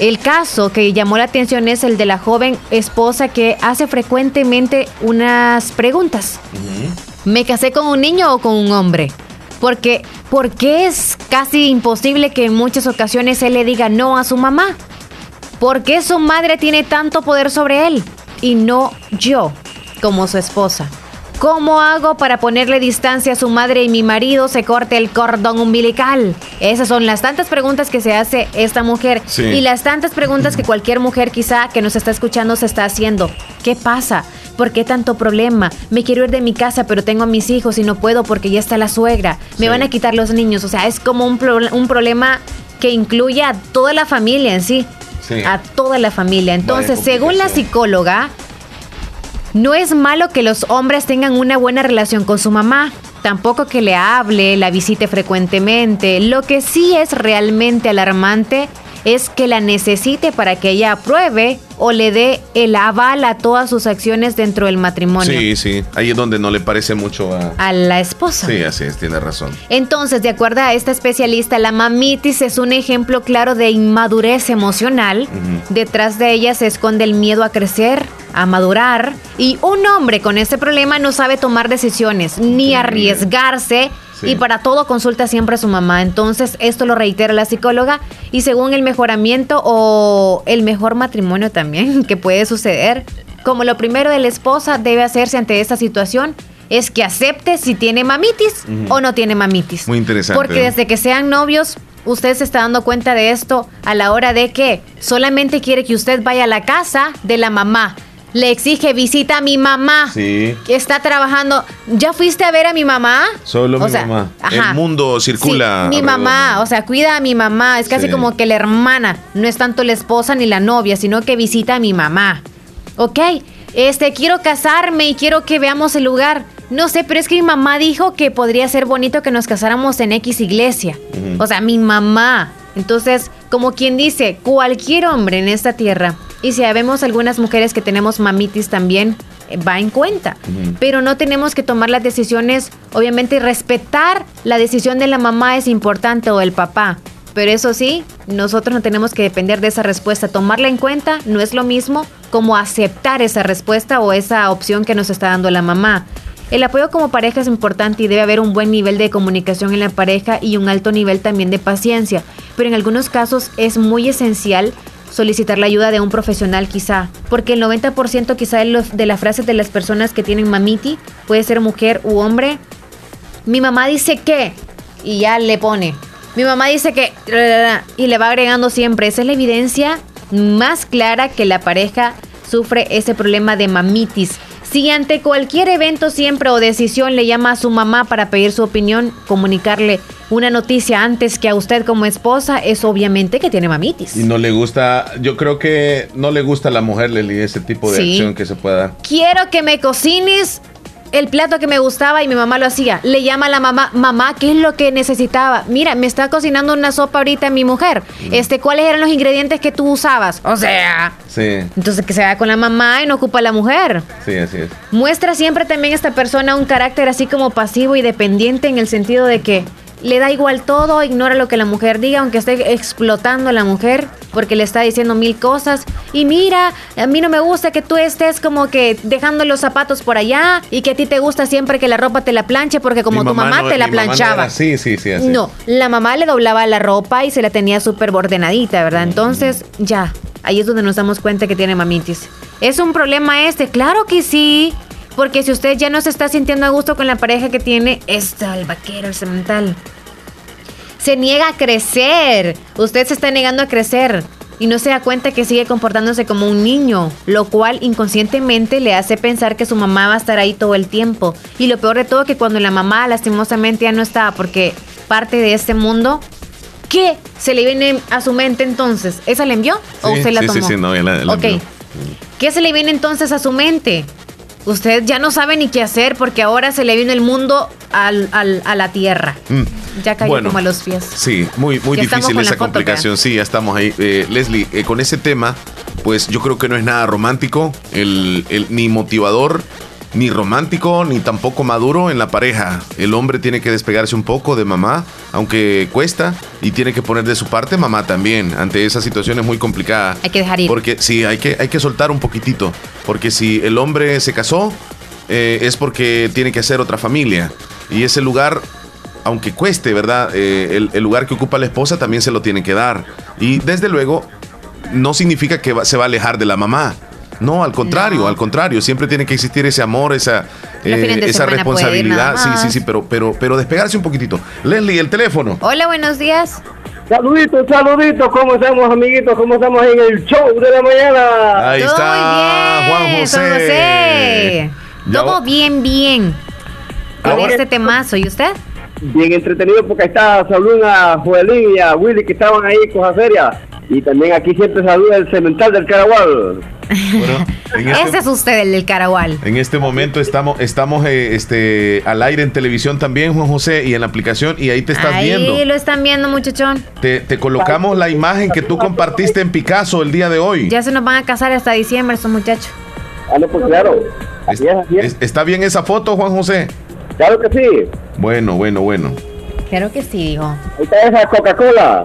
el caso que llamó la atención es el de la joven esposa que hace frecuentemente unas preguntas. ¿Me casé con un niño o con un hombre? Porque, porque es casi imposible que en muchas ocasiones él le diga no a su mamá. ¿Por qué su madre tiene tanto poder sobre él y no yo como su esposa? ¿Cómo hago para ponerle distancia a su madre y mi marido se corte el cordón umbilical? Esas son las tantas preguntas que se hace esta mujer Sí. y las tantas preguntas que cualquier mujer quizá que nos está escuchando se está haciendo. ¿Qué pasa? ¿Por qué tanto problema? Me quiero ir de mi casa, pero tengo a mis hijos y no puedo porque ya está la suegra. Me Sí. van a quitar los niños. O sea, es como un, pro- un problema que incluye a toda la familia en sí. Sí. A toda la familia. Entonces, según la psicóloga, no es malo que los hombres tengan una buena relación con su mamá. Tampoco que le hable, la visite frecuentemente. Lo que sí es realmente alarmante es que la necesite para que ella apruebe o le dé el aval a todas sus acciones dentro del matrimonio Sí, sí. Ahí es donde no le parece mucho a. a la esposa. Sí, así es, tiene razón. Entonces, de acuerdo a esta especialista, la mamitis es un ejemplo claro de inmadurez emocional. Detrás de ella se esconde el miedo a crecer, a madurar. Y un hombre con este problema no sabe tomar decisiones ni arriesgarse. Sí. Y para todo consulta siempre a su mamá. Entonces, esto lo reitera la psicóloga. Y según el mejoramiento o el mejor matrimonio también que puede suceder, como lo primero de la esposa debe hacerse ante esta situación es que acepte si tiene mamitis o no tiene mamitis. Muy interesante. Porque desde que sean novios, usted se está dando cuenta de esto a la hora de que solamente quiere que usted vaya a la casa de la mamá. Le exige visita a mi mamá. Sí. Que está trabajando. ¿Ya fuiste a ver a mi mamá? Solo O mi sea, mamá. ajá. El mundo circula. Sí, mi mamá, o sea, cuida a mi mamá. Es casi Sí. como que la hermana. No es tanto la esposa ni la novia, sino que visita a mi mamá. Ok, este, quiero casarme y quiero que veamos el lugar. No sé, pero es que mi mamá dijo que podría ser bonito que nos casáramos en X iglesia. O sea, mi mamá. Entonces, como quien dice, cualquier hombre en esta tierra, y si vemos algunas mujeres que tenemos mamitis también, eh, va en cuenta. Pero no tenemos que tomar las decisiones, obviamente respetar la decisión de la mamá es importante o el papá. Pero eso sí, nosotros no tenemos que depender de esa respuesta. Tomarla en cuenta no es lo mismo como aceptar esa respuesta o esa opción que nos está dando la mamá. El apoyo como pareja es importante y debe haber un buen nivel de comunicación en la pareja y un alto nivel también de paciencia. Pero en algunos casos es muy esencial solicitar la ayuda de un profesional quizá, porque el 90% quizá de, los- de las frases de las personas que tienen mamiti, puede ser mujer u hombre, mi mamá dice que, y ya le pone, mi mamá dice que, y le va agregando siempre, esa es la evidencia más clara que la pareja sufre ese problema de mamitis. Si ante cualquier evento siempre o decisión le llama a su mamá para pedir su opinión, comunicarle una noticia antes que a usted como esposa, es obviamente que tiene mamitis. Y no le gusta, yo creo que no le gusta a la mujer, Leli, ese tipo de Sí. acción que se pueda dar. Quiero que me cocines el plato que me gustaba y mi mamá lo hacía. Le llama a la mamá, mamá, ¿qué es lo que necesitaba? Mira, me está cocinando una sopa ahorita mi mujer. Este, ¿cuáles eran los ingredientes que tú usabas? O sea, Sí, entonces que se vaya con la mamá y no ocupa a la mujer. sí, así es. Muestra siempre también esta persona un carácter así como pasivo y dependiente en el sentido de que le da igual todo, ignora lo que la mujer diga, aunque esté explotando a la mujer porque le está diciendo mil cosas. Y mira, a mí no me gusta que tú estés como que dejando los zapatos por allá y que a ti te gusta siempre que la ropa te la planche porque como Mi tu mamá no- te la no planchaba. así, sí, sí, así. No, la mamá le doblaba la ropa y se la tenía súper ordenadita, ¿verdad? Entonces, ya, ahí es donde nos damos cuenta que tiene mamitis. ¿Es un problema este? Claro que sí. Porque si usted ya no se está sintiendo a gusto con la pareja que tiene, está el vaquero, el cemental. Se niega a crecer. Usted se está negando a crecer. Y no se da cuenta que sigue comportándose como un niño, lo cual inconscientemente le hace pensar que su mamá va a estar ahí todo el tiempo. Y lo peor de todo que cuando la mamá lastimosamente ya no está porque parte de este mundo, ¿qué se le viene a su mente entonces? ¿Esa la envió o Sí, usted la sí, sí, tomó? sí, no, ya la- la ok. envió. ¿Qué se le viene entonces a su mente? Usted ya no sabe ni qué hacer porque ahora se le vino el mundo al- al- a la tierra. Mm. Ya cayó Bueno. como a los pies. Sí, muy, muy Ya difícil esa foto, complicación. Sí, ya estamos ahí. Eh, Leslie, eh, con ese tema, pues yo creo que no es nada romántico, el, el- ni motivador, ni romántico, ni tampoco maduro en la pareja. El hombre tiene que despegarse un poco de mamá, aunque cuesta, y tiene que poner de su parte mamá también, ante esa situación es muy complicada. Hay que dejar ir. Porque sí, hay que, hay que soltar un poquitito. Porque si el hombre se casó, eh, es porque tiene que hacer otra familia. Y ese lugar, aunque cueste, ¿verdad? Eh, el, el lugar que ocupa la esposa también se lo tiene que dar. Y desde luego, no significa que va- se va a alejar de la mamá. No, al contrario, al contrario, siempre tiene que existir ese amor, esa, eh, esa responsabilidad. Sí, sí, sí, pero, pero, pero despegarse un poquitito. Leslie, el teléfono. Hola, buenos días. Saluditos, saluditos, ¿cómo estamos amiguitos? ¿Cómo estamos en el show de la mañana? Ahí está Juan José. Juan José. Todo bien, bien. Con Ahora- este temazo. ¿Y usted? Bien entretenido porque ahí está saludando a Joelín y a Willy que estaban ahí con la feria. Y también aquí siempre saluda el cemental del Caragual. En este- Ese es usted, el del Caragual. En este momento estamos, estamos eh, este, al aire en televisión también, Juan José, y en la aplicación, y ahí te estás Ahí viendo. lo están viendo, muchachón. Te, te colocamos la imagen que tú compartiste en Picasso el día de hoy. Ya se nos van a casar hasta diciembre estos muchachos. Ah, no, pues claro. Es- es- ¿Está bien esa foto, Juan José? Claro que sí. Bueno, bueno, bueno. Claro que sí, dijo. Ahí está esa Coca-Cola.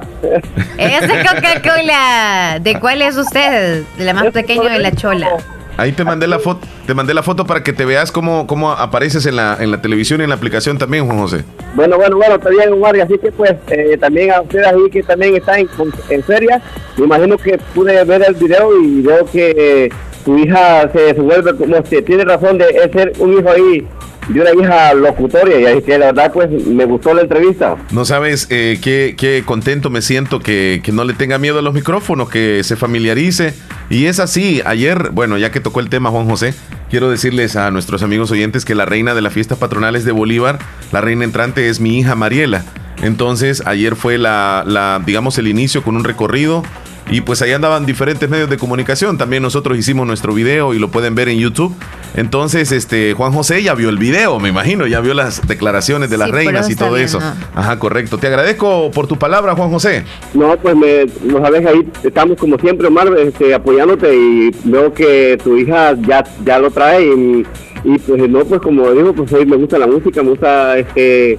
Esa Coca-Cola. ¿De cuál es usted? De la más pequeña de la chola. Ahí te mandé la foto, te mandé la foto para que te veas cómo, cómo apareces en la, en la televisión y en la aplicación también, Juan José. Bueno, bueno, bueno, está bien, Omar. y Así que, pues, eh, también a ustedes ahí que también están en, en feria, me imagino que pude ver el video y veo que eh, tu hija se, se vuelve como este, tiene razón de ser un hijo ahí de una hija locutoria. Y que la verdad, pues, me gustó la entrevista. No sabes eh, qué, qué contento me siento que, que no le tenga miedo a los micrófonos, que se familiarice. Y es así, ayer, bueno, ya que tocó el tema Juan José, quiero decirles a nuestros amigos oyentes que la reina de las fiestas patronales de Bolívar, la reina entrante es mi hija Mariela. Entonces, ayer fue la, la digamos, el inicio con un recorrido. Y pues ahí andaban diferentes medios de comunicación. También nosotros hicimos nuestro video y lo pueden ver en YouTube. Entonces, este Juan José ya vio el video, me imagino, ya vio las declaraciones de las Sí, reinas y todo bien, eso. ¿no? Ajá, correcto. Te agradezco por tu palabra, Juan José. No, pues me, no sabes, ahí estamos como siempre, Omar, este, apoyándote y veo que tu hija ya, ya lo trae y, y, pues no, pues como digo, pues hoy me gusta la música, me gusta, este,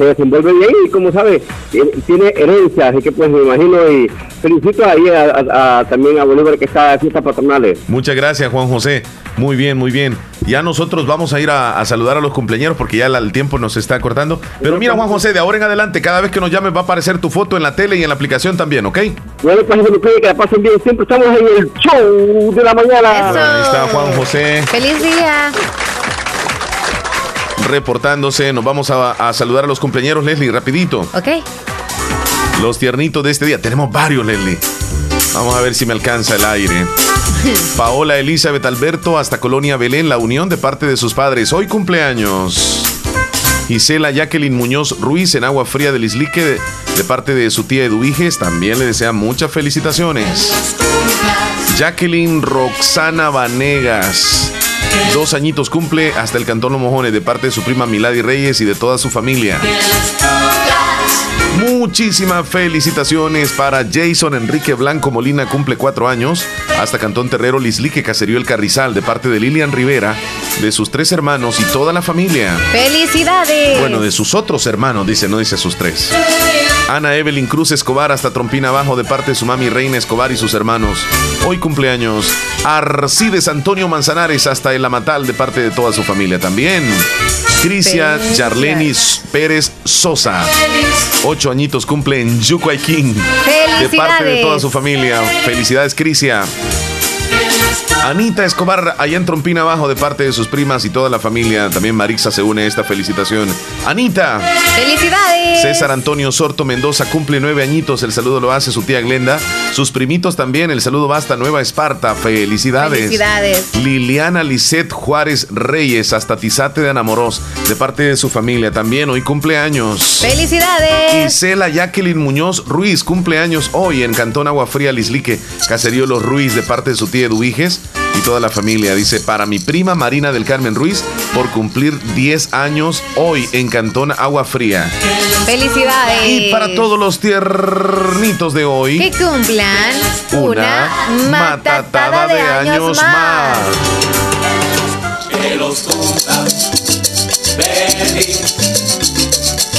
se desenvuelve bien y como sabes, tiene- herencia, así que pues me imagino y felicito ahí a, a- a- también a Bolívar que está en fiestas patronales. Muchas gracias, Juan José. Muy bien, muy bien. Ya nosotros vamos a ir a, a saludar a los cumpleaños porque ya la- el tiempo nos está cortando. Pero mira, Juan José, de ahora en adelante, cada vez que nos llames va a aparecer tu foto en la tele y en la aplicación también, ¿ok? Bueno, pues que la pasen bien, siempre estamos en el show de la mañana. Ahí está Juan José ¡Feliz día! Reportándose. Nos vamos a, a saludar a los cumpleaños, Leslie, rapidito. ¿Ok? Los tiernitos de este día. Tenemos varios, Leslie. Vamos a ver si me alcanza el aire. Paola Elizabeth Alberto hasta Colonia Belén, la unión de parte de sus padres. Hoy cumpleaños. Gisela Jacqueline Muñoz Ruiz en Agua Fría del Islique de, de parte de su tía Eduiges. También le desea muchas felicitaciones. Jacqueline Roxana Vanegas Dos añitos cumple hasta el Cantón Los Mojones de parte de su prima Milady Reyes y de toda su familia. Muchísimas felicitaciones para Jason Enrique Blanco Molina, cumple cuatro años. Hasta Cantón Terrero Lislique Caserío El Carrizal, de parte de Lilian Rivera, de sus tres hermanos y toda la familia. ¡Felicidades! Bueno, de sus otros hermanos, dice, no dice sus tres. Ana Evelyn Cruz Escobar, hasta Trompina Abajo, de parte de su mami Reina Escobar y sus hermanos. Hoy cumpleaños. Arcides Antonio Manzanares, hasta El Amatal, de parte de toda su familia también. Crisia Charlenis Pérez Sosa. Ocho añitos cumple en Yucuayquín. De parte de toda su familia. Felicidades, Crisia. Anita Escobar, allá en Trompina Abajo, de parte de sus primas y toda la familia. También Marixa se une a esta felicitación. Anita. ¡Felicidades! César Antonio Sorto Mendoza cumple nueve añitos. El saludo lo hace su tía Glenda. Sus primitos también. El saludo va hasta Nueva Esparta. Felicidades. Felicidades. Liliana Lisset Juárez Reyes, hasta Tizate de Anamoros, de parte de su familia. También hoy cumpleaños. ¡Felicidades! Gisela Jacqueline Muñoz Ruiz, cumpleaños hoy en Cantón Agua Fría, Lislique, Caserío Los Ruiz, de parte de su tía Eduiges y toda la familia. Dice, para mi prima Marina del Carmen Ruiz, por cumplir 10 años hoy en Cantón Agua Fría. ¡Felicidades! Y para todos los tiernitos de hoy, que cumplan una, matatada de, años, más. Que los feliz.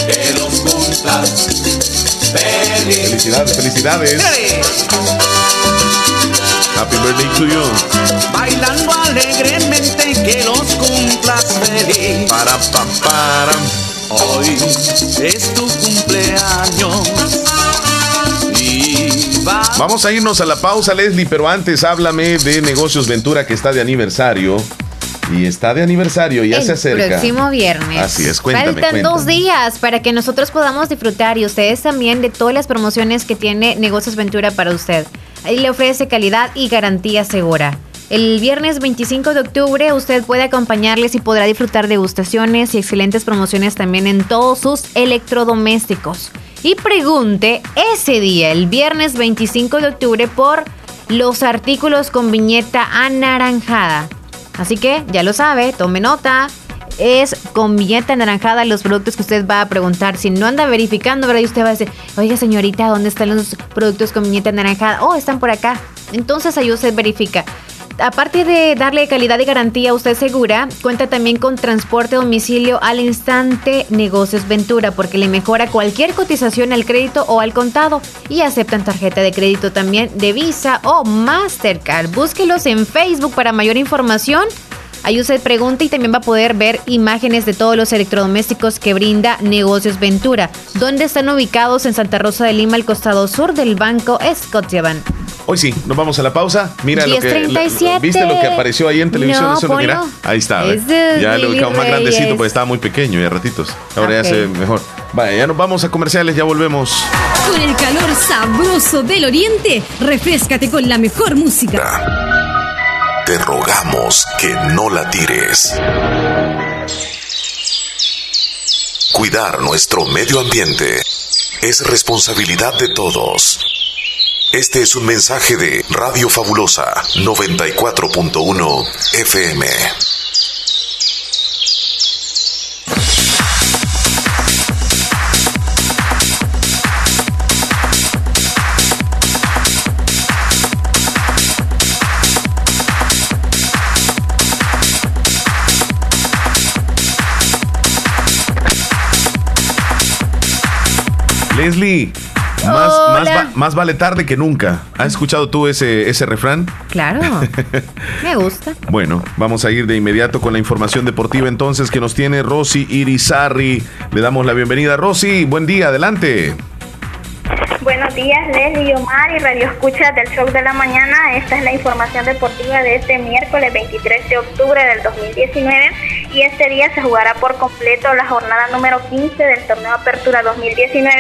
Que los feliz. Felicidades, felicidades. Happy birthday to you. Bailando alegremente que los cumplas feliz. Para, pa, para. Hoy es tu cumpleaños. Y va. Vamos a irnos a la pausa, Leslie, pero antes háblame de Negocios Ventura que está de aniversario. Y está de aniversario, ya el se acerca. próximo viernes. Así es, cuéntame. Faltan cuéntame. dos días para que nosotros podamos disfrutar y ustedes también de todas las promociones que tiene Negocios Ventura para usted. Ahí le ofrece calidad y garantía segura. El viernes 25 de octubre usted puede acompañarles y podrá disfrutar degustaciones y excelentes promociones también en todos sus electrodomésticos. Y pregunte ese día, el viernes 25 de octubre, por los artículos con viñeta anaranjada. Así que ya lo sabe, tome nota. Es con viñeta anaranjada los productos que usted va a preguntar. Si no anda verificando, ¿verdad? Y usted va a decir, oiga señorita, ¿dónde están los productos con viñeta anaranjada? Oh, están por acá. Entonces ahí usted verifica. Aparte de darle calidad y garantía a usted segura, cuenta también con transporte a domicilio al instante Negocios Ventura, porque le mejora cualquier cotización al crédito o al contado y aceptan tarjeta de crédito también de Visa o Mastercard. Búsquelos en Facebook para mayor información. Ahí usted pregunta y también va a poder ver imágenes de todos los electrodomésticos que brinda Negocios Ventura, donde están ubicados en Santa Rosa de Lima, al costado sur del banco Scotiabank. Hoy sí, nos vamos a la pausa. Mira lo que 10:37. viste lo que apareció ahí en televisión. No, Eso lo- mira, ponlo. ahí está. Es Ya lo ubicamos más grandecito porque estaba muy pequeño y a ratitos. Ahora ya se ve mejor. Vaya, ya nos vamos a comerciales, ya volvemos. Con el calor sabroso del oriente, refrescate con la mejor música. Te rogamos que no la tires. Cuidar nuestro medio ambiente es responsabilidad de todos. Este es un mensaje de Radio Fabulosa 94.1 FM. Leslie, más, Hola. más, va- más vale tarde que nunca. ¿Has escuchado tú ese, ese refrán? Claro, me gusta. Bueno, vamos a ir de inmediato con la información deportiva entonces que nos tiene Rosy Irizarri. Le damos la bienvenida. Rosy, buen día, adelante. Buenos días, Leslie y Omar y Radio Escucha del Show de la Mañana. Esta es la información deportiva de este miércoles 23 de octubre del 2019 y este día se jugará por completo la jornada número 15 del torneo Apertura 2019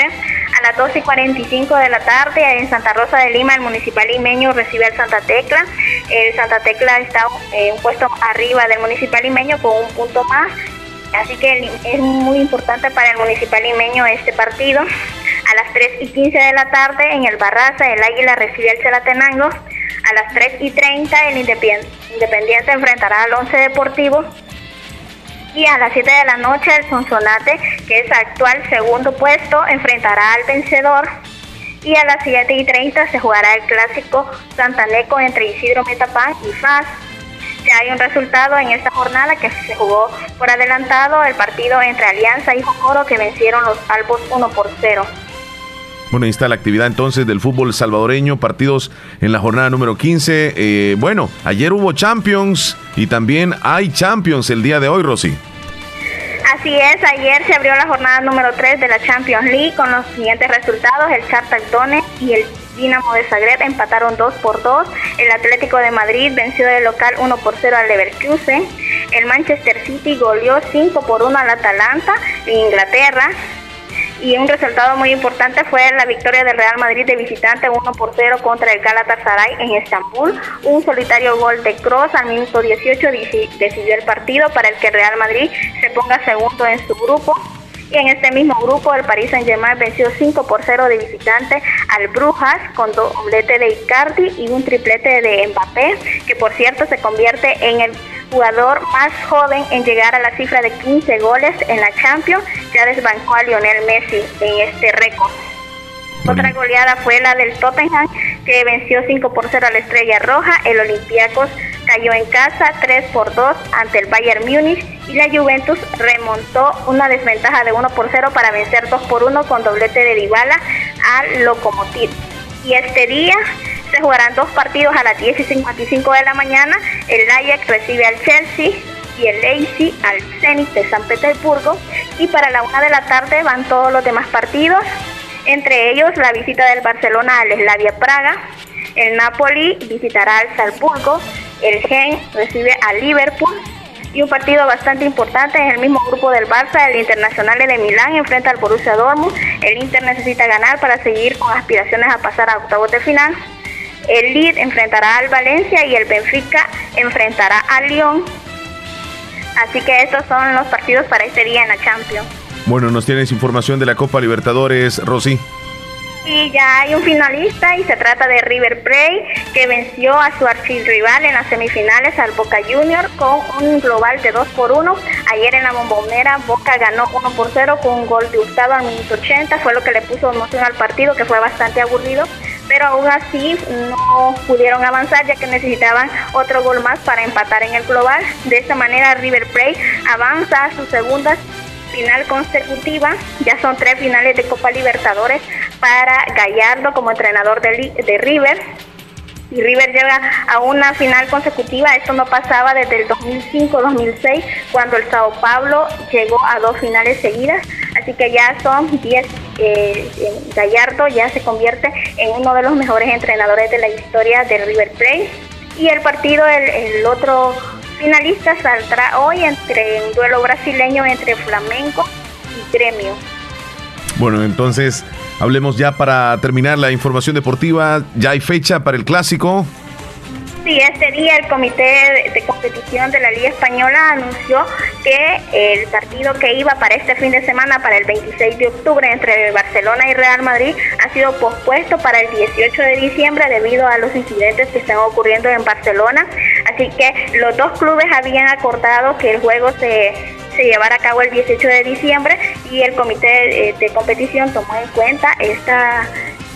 a las 12 y 45 de la tarde en Santa Rosa de Lima. El municipal limeño recibe al Santa Tecla. El Santa Tecla está eh, un puesto arriba del municipal limeño con un punto más. Así que es muy importante para el municipal limeño este partido. A las 3 y 15 de la tarde en el Barraza, el Águila recibe al Chalatenango. A las 3 y 30 el Independiente enfrentará al Once Deportivo y a las 7 de la noche el Sonsonate, que es actual segundo puesto, enfrentará al vencedor. Y a las 7 y 30 se jugará el clásico santaneco entre Isidro Metapán y FAS. Ya hay un resultado en esta jornada que se jugó por adelantado el partido entre Alianza y Jocoro que vencieron los Albos 1 por 0. Bueno, ahí está la actividad entonces del fútbol salvadoreño, partidos en la jornada número 15. Eh, bueno, ayer hubo Champions y también hay Champions el día de hoy, Rosy. Así es, ayer se abrió la jornada número 3 de la Champions League con los siguientes resultados. El Shakhtar y el Dinamo de Zagreb empataron 2 por 2. El Atlético de Madrid venció de local 1 por 0 al Leverkusen. El Manchester City goleó 5 por 1 al Atalanta Inglaterra y un resultado muy importante fue la victoria del Real Madrid de visitante 1 por 0 contra el Galatasaray en Estambul. Un solitario gol de Cross al minuto 18 decidió el partido para el que Real Madrid se ponga segundo en su grupo. Y en este mismo grupo, el Paris Saint-Germain venció 5 por 0 de visitante al Brujas con doblete de Icardi y un triplete de Mbappé, que por cierto se convierte en el jugador más joven en llegar a la cifra de 15 goles en la Champions, ya desbancó a Lionel Messi en este récord. Otra goleada fue la del Tottenham, que venció 5 por 0 a la Estrella Roja. El Olympiacos cayó en casa 3 por 2 ante el Bayern Múnich y la Juventus remontó una desventaja de 1 por 0 para vencer 2 por 1 con doblete de Dybala al Lokomotiv. Y este día se jugarán dos partidos a las 10 y 55 de la mañana. El Ajax recibe al Chelsea y el Leipzig al Zenit de San Petersburgo. Y para la una de la tarde van todos los demás partidos, entre ellos la visita del Barcelona al Slavia Praga. El Napoli visitará al Salzburgo. El Gen recibe al Liverpool y un partido bastante importante en el mismo grupo del Barça, el Internacional de Milán enfrenta al Borussia Dortmund. El Inter necesita ganar para seguir con aspiraciones a pasar a octavos de final. El Leeds enfrentará al Valencia y el Benfica enfrentará al Lyon. Así que estos son los partidos para este día en la Champions. Bueno, nos tienes información de la Copa Libertadores, Rosy. Y ya hay un finalista y se trata de River Plate que venció a su archirrival en las semifinales al Boca Junior con un global de 2 por 1. Ayer en la bombonera Boca ganó 1 por 0 con un gol de Gustavo al minuto 80. Fue lo que le puso emoción al partido que fue bastante aburrido pero aún así no pudieron avanzar ya que necesitaban otro gol más para empatar en el global. De esta manera River Plate avanza a su segunda final consecutiva, ya son tres finales de Copa Libertadores para Gallardo como entrenador de, de River y River llega a una final consecutiva. Esto no pasaba desde el 2005-2006, cuando el Sao Paulo llegó a dos finales seguidas. Así que ya son 10. Eh, Gallardo ya se convierte en uno de los mejores entrenadores de la historia del River Plate. Y el partido, el, el otro finalista, saldrá hoy entre un duelo brasileño entre Flamenco y Gremio. Bueno, entonces hablemos ya para terminar la información deportiva. Ya hay fecha para el clásico. Sí, este día el Comité de Competición de la Liga Española anunció que el partido que iba para este fin de semana, para el 26 de octubre, entre Barcelona y Real Madrid, ha sido pospuesto para el 18 de diciembre debido a los incidentes que están ocurriendo en Barcelona. Así que los dos clubes habían acordado que el juego se se llevará a cabo el 18 de diciembre y el comité eh, de, competición tomó en cuenta esta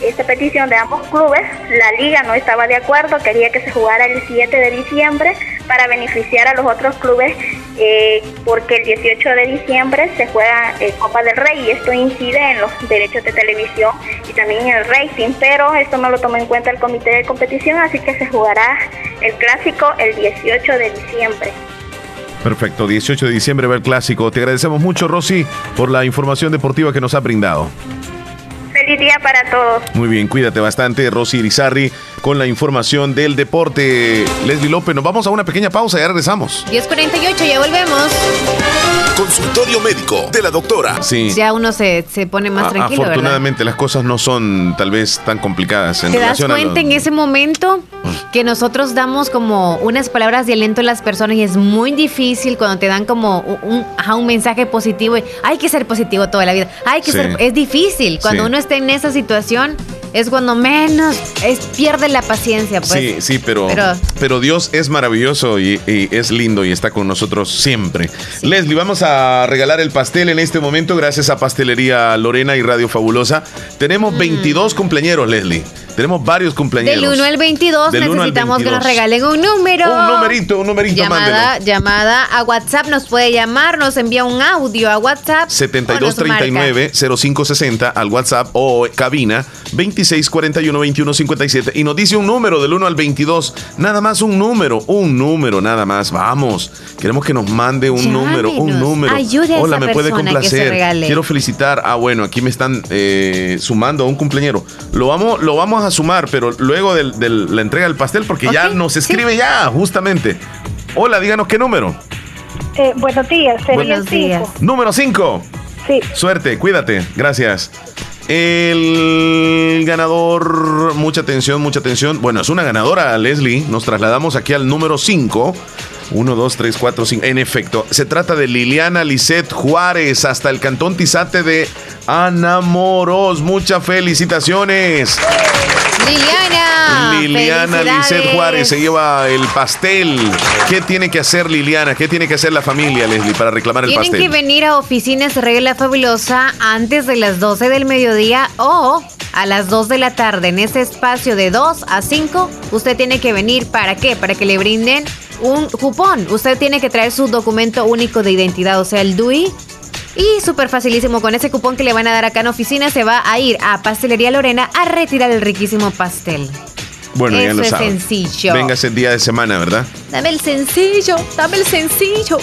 esta petición de ambos clubes, la liga no estaba de acuerdo, quería que se jugara el 7 de diciembre para beneficiar a los otros clubes, eh, porque el 18 de diciembre se juega eh, Copa del Rey y esto incide en los derechos de televisión y también en el rating, pero esto no lo tomó en cuenta el comité de competición, así que se jugará el clásico el 18 de diciembre. Perfecto, 18 de diciembre va el clásico. Te agradecemos mucho, Rosy, por la información deportiva que nos ha brindado. Feliz día para todos. Muy bien, cuídate bastante, Rosy Irizarri, con la información del deporte. Leslie López, nos vamos a una pequeña pausa, ya regresamos. 10.48, ya volvemos. Consultorio médico de la doctora. Sí. Ya uno se, se pone más tranquilo. Afortunadamente las cosas no son tal vez tan complicadas. En ¿Te das cuenta en ese momento que nosotros damos como unas palabras de aliento a las personas y es muy difícil cuando te dan como un, un mensaje positivo? hay que ser positivo toda la vida. Hay que ser, es difícil. Cuando uno está en esa situación es cuando menos es, pierde la paciencia. Pues. Sí, sí, pero, Pero- pero, Dios es maravilloso y, y es lindo y está con nosotros siempre. Leslie, vamos a regalar el pastel en este momento gracias a Pastelería Lorena y Radio Fabulosa. Tenemos 22 cumpleañeros, Leslie. Tenemos varios cumpleaños. Mm. Del 1 al 22 Del 1 al necesitamos que nos 22. regalen un número. Un numerito, un numerito, Llamada, mándelo. llamada a WhatsApp, nos puede llamar, nos envía un audio a WhatsApp. o nos marca. 7239-0560 al WhatsApp o cabina 2641-2157 y nos dice un número del 1 al 22. Nada más un número, un número, nada más. Vamos. Queremos que nos mande un número, un número. Ayude a Hola, esa me puede complacer. Quiero felicitar. Ah, bueno, aquí me están eh, sumando a un cumpleañero. Lo vamos, lo vamos a sumar, pero luego de la entrega del pastel, porque ya nos escribe ya, justamente. Hola, díganos qué número. Eh, buenos días, sería Buenos cinco. Número 5. Sí. Suerte, cuídate. Gracias. El ganador, mucha atención, mucha atención. Bueno, es una ganadora, Leslie. Nos trasladamos aquí al número 5. 1, 2, 3, 4, 5. En efecto, se trata de Liliana Lisset Juárez, hasta el cantón Tizate de Anamoros. Muchas felicitaciones. Liliana. Liliana. Lisset Juárez se lleva el pastel. ¿Qué tiene que hacer Liliana? ¿Qué tiene que hacer la familia, Leslie, para reclamar el Tienen pastel? que venir a oficinas de Regla Fabulosa antes de las 12 del mediodía o a las 2 de la tarde. En ese espacio de 2 a 5, usted tiene que venir. ¿Para qué? Para que le brinden un cupón. Usted tiene que traer su documento único de identidad, o sea, el DUI. Y súper facilísimo, con ese cupón que le van a dar acá en oficina, se va a ir a Pastelería Lorena a retirar el riquísimo pastel. Bueno, ya lo es saben. sencillo. Venga ese día de semana, ¿verdad? Dame el sencillo, dame el sencillo.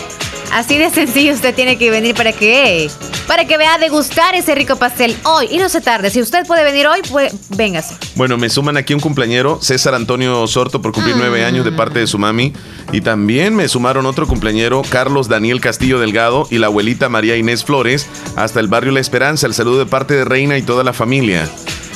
Así de sencillo usted tiene que venir para que para que vea degustar ese rico pastel hoy y no se tarde. Si usted puede venir hoy, pues véngase. Bueno, me suman aquí un cumpleañero, César Antonio Sorto, por cumplir nueve años de parte de su mami. Y también me sumaron otro cumpleañero, Carlos Daniel Castillo Delgado y la abuelita María Inés Flores, hasta el barrio La Esperanza. El saludo de parte de Reina y toda la familia.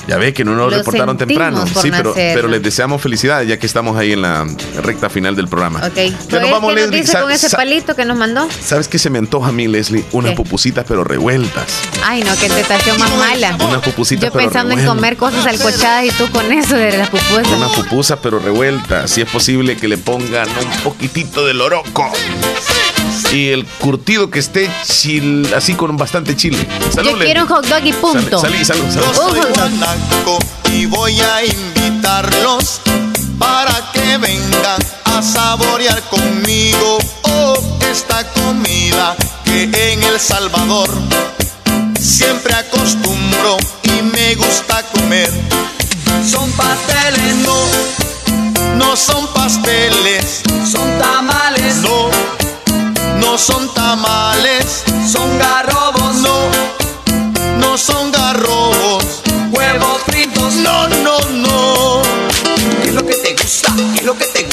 Ya ve que no nos Lo reportaron temprano. Sí, pero, nacer. pero les deseamos felicidades ya que estamos ahí en la recta final del programa. Ok. Ya Pues, nos vamos, ¿Qué nos Leslie. dice con ese palito que nos mandó? ¿Sabes qué se me antoja a mí, Leslie? Unas ¿Qué? pupusitas pero revueltas. Ay, no, qué tentación más mala. Unas pupusitas Yo pero pensando en revueltas. comer cosas alcochadas y tú con eso de las pupusas. Una pupusa pero revuelta. Si es posible que le pongan un poquitito de loroco. Y el curtido que esté chil, así con bastante chile. Salud, Yo quiero un hot dog y punto. Salud, salud, salud. Hot dog. guanaco y voy a invitarlos para que vengan a saborear conmigo oh, esta comida que en El Salvador siempre acostumbro y me gusta comer. Son pasteles, no, no son pasteles, son tamales, no, no son tamales, son garrobos, no, no son garrobos, huevos fritos, no, no, no. ¿Qué es lo que te gusta? ¿Qué es lo que te gusta?